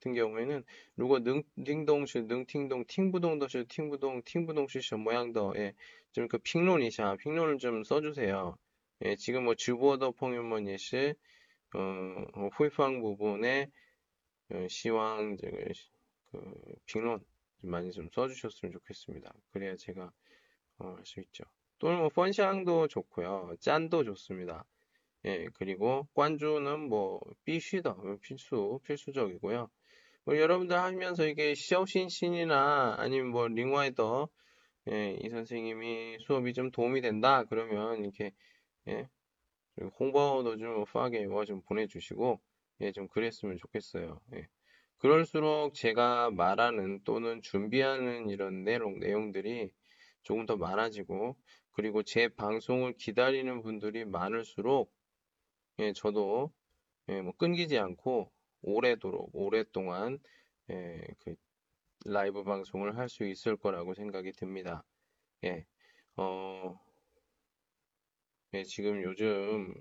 [SPEAKER 1] 같은 경우에는如果 능팅동시 능팅동 팅부동더시 팅부동 팅부동시 모양더에 좀 그 핑론이샤 핑론을 좀 써주세요. 예, 지금 뭐 주보더 폭염문 예시 어, 뭐 후이팡 부분에 어, 시황 그 빙론 많이 좀 써주셨으면 좋겠습니다. 그래야 제가 어, 할 수 있죠. 또는 뭐 펀샹도 좋고요, 짠도 좋습니다. 예, 그리고 관주는 뭐必须다 뭐 필수 필수적이고요. 뭐 여러분들 하면서 이게 시오신신이나 아니면 뭐 링와이더 예, 이 선생님이 수업이 좀 도움이 된다 그러면 이렇게 예, 홍보도 좀 파게 좀 보내주시고 예, 좀 그랬으면 좋겠어요. 예. 그럴수록 제가 말하는 또는 준비하는 이런 내용, 내용들이 조금 더 많아지고 그리고 제 방송을 기다리는 분들이 많을수록 예, 저도 예, 뭐 끊기지 않고 오래도록 오랫동안 예, 그 라이브 방송을 할 수 있을 거라고 생각이 듭니다. 예, 어, 예, 지금 요즘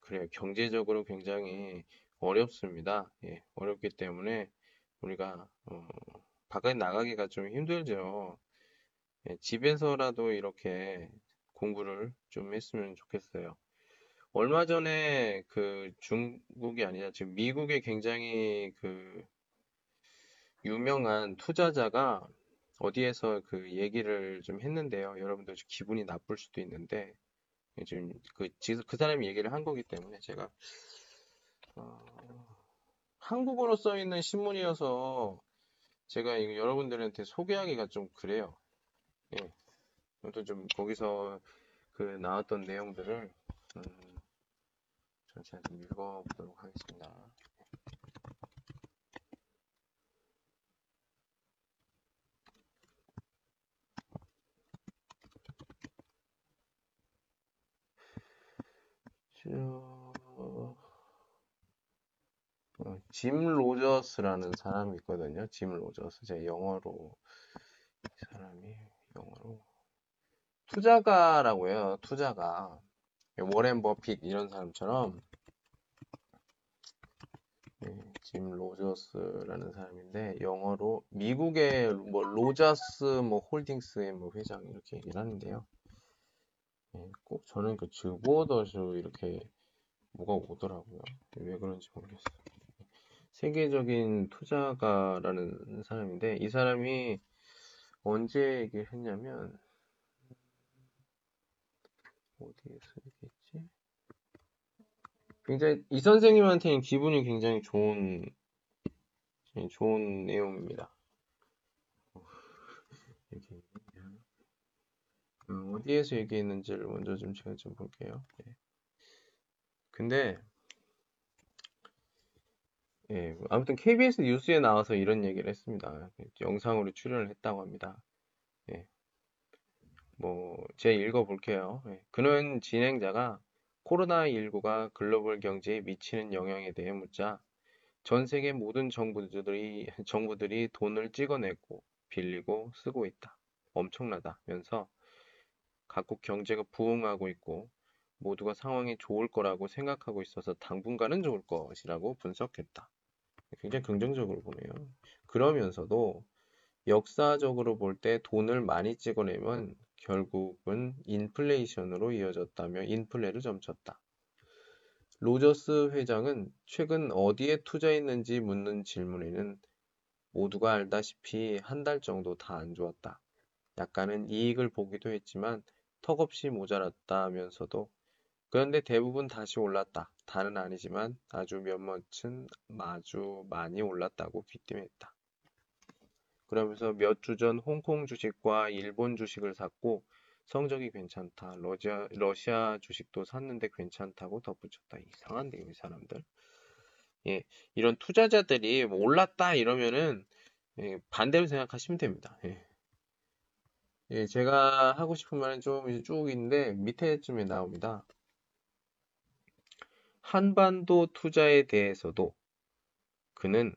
[SPEAKER 1] 그래요 경제적으로 굉장히 어렵습니다. 예, 어렵기 때문에 우리가 어, 바깥에 나가기가 좀 힘들죠. 예, 집에서라도 이렇게 공부를 좀 했으면 좋겠어요. 얼마 전에 그 중국이 아니라 지금 미국에 굉장히 그 유명한 투자자가 어디에서 그 얘기를 좀 했는데요. 여러분들 기분이 나쁠 수도 있는데 지금 그, 그 사람이 얘기를 한 거기 때문에 제가 어, 한국어로 써 있는 신문이어서 제가 이거 여러분들한테 소개하기가 좀 그래요. 예. 아무튼 좀 거기서 그 나왔던 내용들을 음, 전체 좀 읽어보도록 하겠습니다. 저... 어, 짐 로저스라는 사람이 있거든요. 짐 로저스. 제 영어로 이 사람이 영어로 투자가라고 해요. 투자가 워렌 버핏 이런 사람처럼 네, 짐 로저스라는 사람인데 영어로 미국의 뭐 로저스 뭐 홀딩스의 뭐 회장 이렇게 얘기를 하는데요. 예, 꼭 저는 그 즈보더쇼 이렇게 뭐가 오더라고요. 왜 그런지 모르겠어요. 세계적인 투자가라는 사람인데 이 사람이 언제 얘기를 했냐면 어디에서 얘기했지? 굉장히 이 선생님한테는 기분이 굉장히 좋은 예, 좋은 내용입니다. 있네요. 음, 어디에서 얘기했는지를 먼저 좀 제가 좀 볼게요. 예. 근데 예, 아무튼 KBS 뉴스에 나와서 이런 얘기를 했습니다. 영상으로 출연을 했다고 합니다. 예. 뭐, 제가 읽어볼게요. 예. 그는 진행자가 코로나19가 글로벌 경제에 미치는 영향에 대해 묻자 전 세계 모든 정부들이, 정부들이 돈을 찍어내고 빌리고 쓰고 있다. 엄청나다면서 각국 경제가 부흥하고 있고 모두가 상황이 좋을 거라고 생각하고 있어서 당분간은 좋을 것이라고 분석했다. 굉장히 긍정적으로 보네요. 그러면서도 역사적으로 볼 때 돈을 많이 찍어내면 결국은 인플레이션으로 이어졌다며 인플레를 점쳤다. 로저스 회장은 최근 어디에 투자했는지 묻는 질문에는 모두가 알다시피 한 달 정도 다 안 좋았다. 약간은 이익을 보기도 했지만 턱없이 모자랐다면서도 그런데 대부분 다시 올랐다. 다는 아니지만 아주 몇몇은 아주 많이 올랐다고 귀띔했다. 그러면서 몇 주 전 홍콩 주식과 일본 주식을 샀고 성적이 괜찮다. 러시아, 러시아 주식도 샀는데 괜찮다고 덧붙였다. 이상한데, 이 사람들. 예, 이런 투자자들이 뭐 올랐다 이러면은 예, 반대로 생각하시면 됩니다. 예. 예, 제가 하고 싶은 말은 좀쭉 있는데 밑에쯤에 나옵니다. 한반도 투자에 대해서도 그는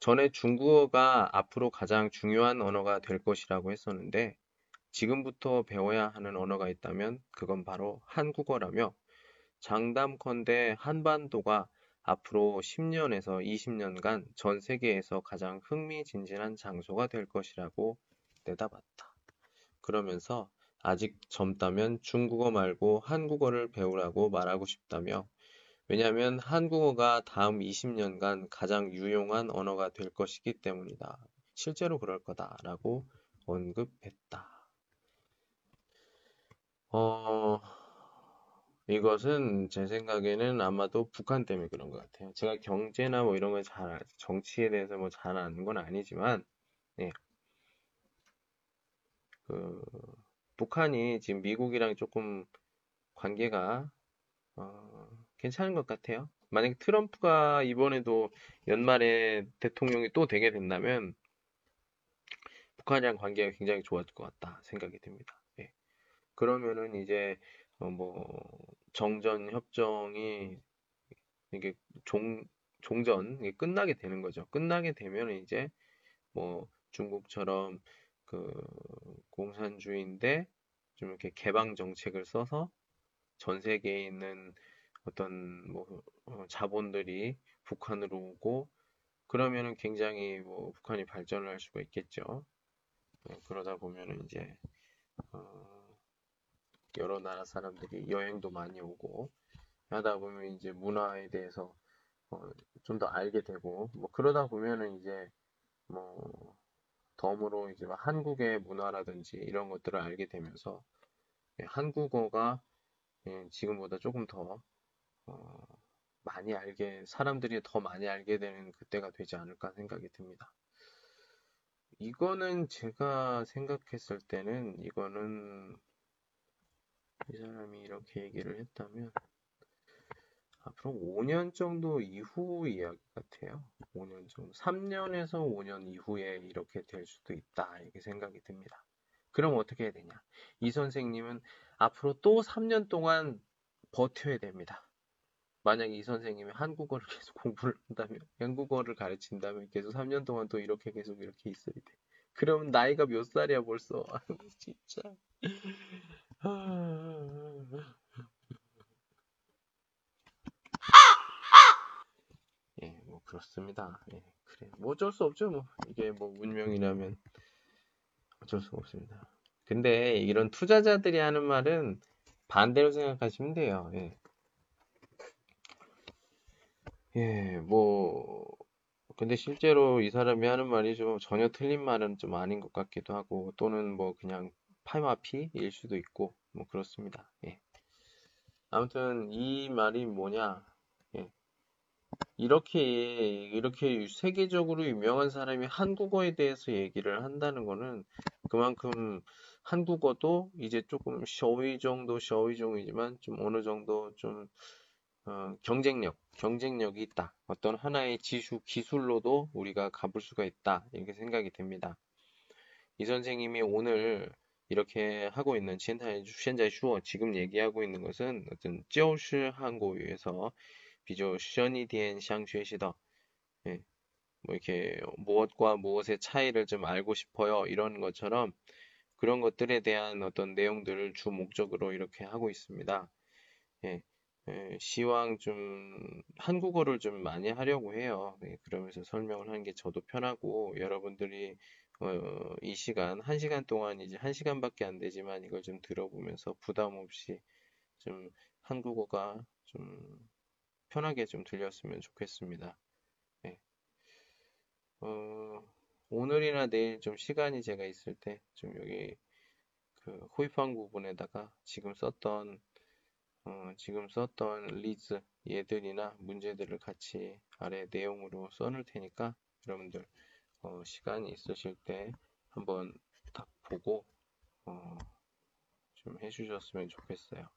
[SPEAKER 1] 전에 중국어가 앞으로 가장 중요한 언어가 될 것이라고 했었는데 지금부터 배워야 하는 언어가 있다면 그건 바로 한국어라며 장담컨대 한반도가 앞으로 10년에서 20년간 전 세계에서 가장 흥미진진한 장소가 될 것이라고 내다봤다. 그러면서 아직 젊다면 중국어 말고 한국어를 배우라고 말하고 싶다며 왜냐하면 한국어가 다음 20년간 가장 유용한 언어가 될 것이기 때문이다. 실제로 그럴 거다라고 언급했다. 어, 이것은 제 생각에는 아마도 북한 때문에 그런 것 같아요. 제가 경제나 뭐 이런 걸 잘, 정치에 대해서 뭐 잘 아는 건 아니지만, 네. 그, 북한이 지금 미국이랑 조금 관계가, 어, 괜찮은 것 같아요. 만약에 트럼프가 이번에도 연말에 대통령이 또 되게 된다면, 북한이랑 관계가 굉장히 좋아질 것 같다 생각이 듭니다. 예. 그러면은 이제 어 뭐 정전 협정이 이게 종 종전 이게 끝나게 되는 거죠. 끝나게 되면 이제 뭐 중국처럼 그 공산주의인데 좀 이렇게 개방 정책을 써서 전 세계에 있는 어떤 뭐 어, 자본들이 북한으로 오고 그러면은 굉장히 뭐 북한이 발전을 할 수가 있겠죠. 네, 그러다 보면은 이제 어, 여러 나라 사람들이 여행도 많이 오고 하다 보면 이제 문화에 대해서 어, 좀 더 알게 되고 뭐 그러다 보면은 이제 뭐 덤으로 이제 한국의 문화라든지 이런 것들을 알게 되면서 예, 한국어가 예, 지금보다 조금 더 어, 많이 알게 사람들이 더 많이 알게 되는 그때가 되지 않을까 생각이 듭니다. 이거는 제가 생각했을 때는 이거는 이 사람이 이렇게 얘기를 했다면 앞으로 5년 정도 이후 이야기 같아요. 5년 정도. 3년에서 5년 이후에 이렇게 될 수도 있다. 이렇게 생각이 듭니다. 그럼 어떻게 해야 되냐? 이 선생님은 앞으로 또 3년 동안 버텨야 됩니다. 만약에 이 선생님이 한국어를 계속 공부를 한다면, 한국어를 가르친다면 계속 3년 동안 또 이렇게 계속 이렇게 있어야 돼. 그럼 나이가 몇 살이야 벌써? 진짜. 예, 뭐 그렇습니다. 예, 그래. 뭐 어쩔 수 없죠. 뭐 이게 뭐 운명이라면 어쩔 수가 없습니다. 근데 이런 투자자들이 하는 말은 반대로 생각하시면 돼요. 예. 예, 뭐, 근데 실제로 이 사람이 하는 말이 좀 전혀 틀린 말은 좀 아닌 것 같기도 하고, 또는 뭐 그냥 파마피일 수도 있고, 뭐 그렇습니다. 예. 아무튼 이 말이 뭐냐? 이렇게 이렇게 세계적으로 유명한 사람이 한국어에 대해서 얘기를 한다는 거는 그만큼 한국어도 이제 조금 셔위 정도 셔위 정이지만 좀 어느 정도 좀 어, 경쟁력 경쟁력이 있다. 어떤 하나의 지수 기술로도 우리가 가볼 수가 있다. 이렇게 생각이 됩니다. 이 선생님이 오늘 이렇게 하고 있는 시엔자의 슈어 지금 얘기하고 있는 것은 어떤 찌오슈 한국에서 比较 시연이디엔 샹쉐시다. 예. 뭐 이렇게 무엇과 무엇의 차이를 좀 알고 싶어요. 이런 것처럼 그런 것들에 대한 어떤 내용들을 주 목적으로 이렇게 하고 있습니다. 예. 예 시황 좀 한국어를 좀 많이 하려고 해요. 예, 그러면서 설명을 하는 게 저도 편하고 여러분들이 어, 이 시간 한 시간 동안 이제 한 시간밖에 안 되지만 이걸 좀 들어보면서 부담 없이 좀 한국어가 좀 편하게 좀 들렸으면 좋겠습니다. 네. 어, 오늘이나 내일 좀 시간이 제가 있을 때 좀 여기 그 호입한 부분에다가 지금 썼던 어, 지금 썼던 리즈 얘들이나 문제들을 같이 아래 내용으로 써놓을 테니까 여러분들 어, 시간이 있으실 때 한번 딱 보고 어, 좀 해주셨으면 좋겠어요.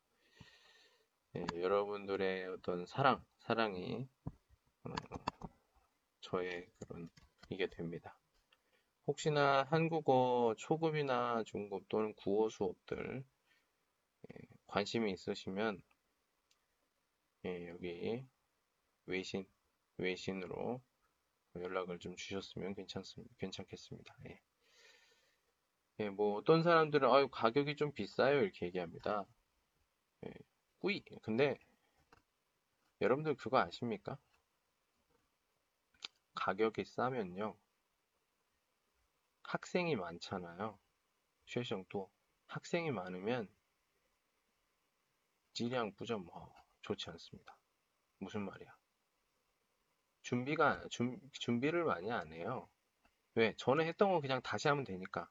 [SPEAKER 1] 네, 여러분들의 어떤 사랑, 사랑이 어, 저의 그런 이게 됩니다. 혹시나 한국어 초급이나 중급 또는 국어 수업들 예, 관심이 있으시면 예, 여기 외신 외신으로 연락을 좀 주셨으면 괜찮습니다. 괜찮겠습니다. 예. 예, 뭐 어떤 사람들은 아유 가격이 좀 비싸요 이렇게 얘기합니다. 예, 꾸이. 근데 여러분들 그거 아십니까? 가격이 싸면요. 학생이 많잖아요. 쉐성도 학생이 많으면 질량 부점 뭐 좋지 않습니다. 무슨 말이야? 준비가 준, 준비를 많이 안 해요. 왜? 전에 했던 거 그냥 다시 하면 되니까.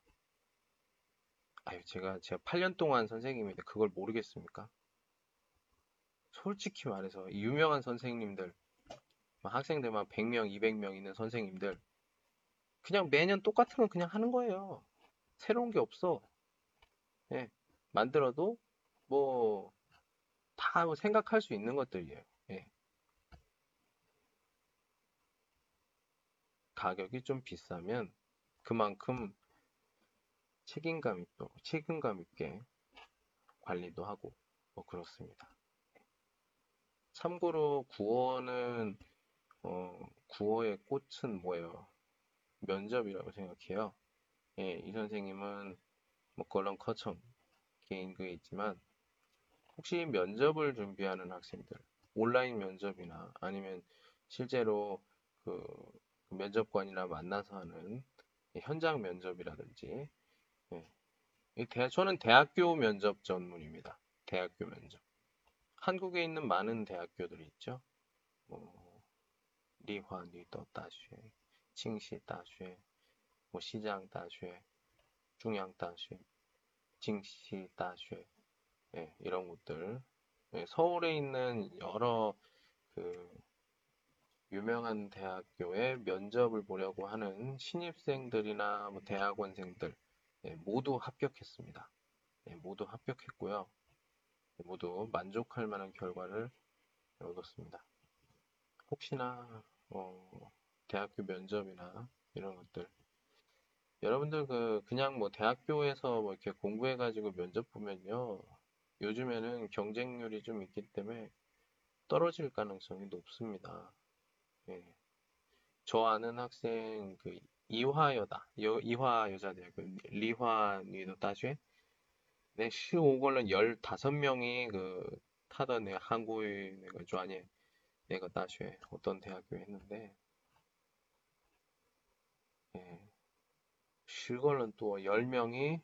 [SPEAKER 1] 아유, 제가 제가 8년 동안 선생님인데 그걸 모르겠습니까? 솔직히 말해서 유명한 선생님들 학생들만 100명, 200명 있는 선생님들 그냥 매년 똑같은 건 그냥 하는 거예요. 새로운 게 없어. 예, 만들어도 뭐 다 생각할 수 있는 것들이에요. 예. 가격이 좀 비싸면 그만큼 책임감 있고 책임감 있게 관리도 하고 뭐 그렇습니다. 참고로 구어는 어, 구어의 꽃은 뭐예요? 면접이라고 생각해요. 예, 이 선생님은 뭐 걸런 커청 개인 그에 있지만 혹시 면접을 준비하는 학생들 온라인 면접이나 아니면 실제로 그 면접관이나 만나서 하는 현장 면접이라든지 예. 저는 대학교 면접 전문입니다. 대학교 면접. 한국에 있는 많은 대학교들이 있죠. 뭐, 리화 니더 다쉐, 칭시 다쉐, 뭐 시장 다쉐, 중앙 다쉐, 징시 다쉐, 예, 이런 곳들. 예, 서울에 있는 여러 그 유명한 대학교에 면접을 보려고 하는 신입생들이나 뭐 대학원생들 예, 모두 합격했습니다. 예, 모두 합격했고요. 모두 만족할 만한 결과를 얻었습니다. 혹시나 어, 대학교 면접이나 이런 것들 여러분들 그 그냥 뭐 대학교에서 뭐 이렇게 공부해 가지고 면접 보면요 요즘에는 경쟁률이 좀 있기 때문에 떨어질 가능성이 높습니다. 예. 저 아는 학생 그 이화여다 여, 이화 여자대학 그 리화 니도 다쉐 내 15권은 15명이 그 타던 내 한국의 내가 좋아하니 내가 다시 어떤 대학교 했는데 예. 10권은 또 10명이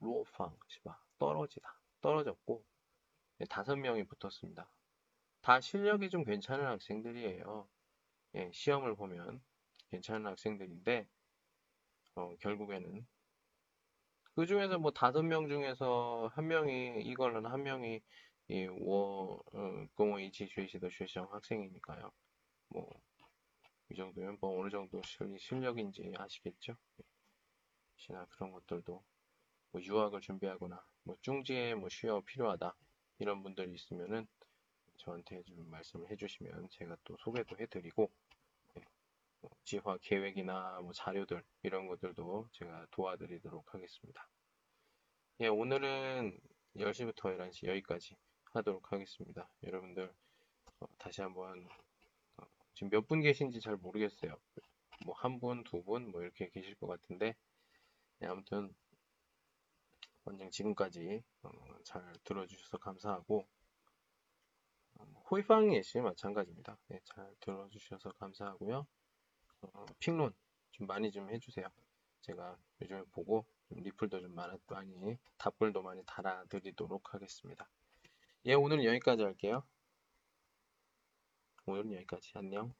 [SPEAKER 1] 로팡, 시바, 떨어지다, 떨어졌고, 네, 다섯 명이 붙었습니다. 다 실력이 좀 괜찮은 학생들이에요. 예, 시험을 보면 괜찮은 학생들인데, 어, 결국에는 그 중에서 뭐 다섯 명 중에서 한 명이 이거는 한 명이 이 워, 어, 공의 지주의시도 출시장 학생이니까요. 뭐, 이 정도면 뭐 어느 정도 실력인지 아시겠죠? 예. 시나 그런 것들도 뭐 유학을 준비하거나 뭐 중지에 뭐 쉬어 필요하다 이런 분들이 있으면은 저한테 좀 말씀을 해주시면 제가 또 소개도 해드리고 지화 계획이나 뭐 자료들 이런 것들도 제가 도와드리도록 하겠습니다. 예, 오늘은 10시부터 11시 여기까지 하도록 하겠습니다. 여러분들 어, 다시 한번 어, 지금 몇 분 계신지 잘 모르겠어요. 뭐 한 분, 두 분 뭐 이렇게 계실 것 같은데 네, 아무튼 원장 지금까지 어, 잘 들어주셔서 감사하고 호이팡 예시 마찬가지입니다. 네, 잘 들어주셔서 감사하고요. 어, 핑론 좀 많이 좀 해주세요. 제가 요즘에 보고 좀 리플도 좀 많이, 많이 답글도 많이 달아드리도록 하겠습니다. 예, 오늘은 여기까지 할게요. 오늘은 여기까지. 안녕.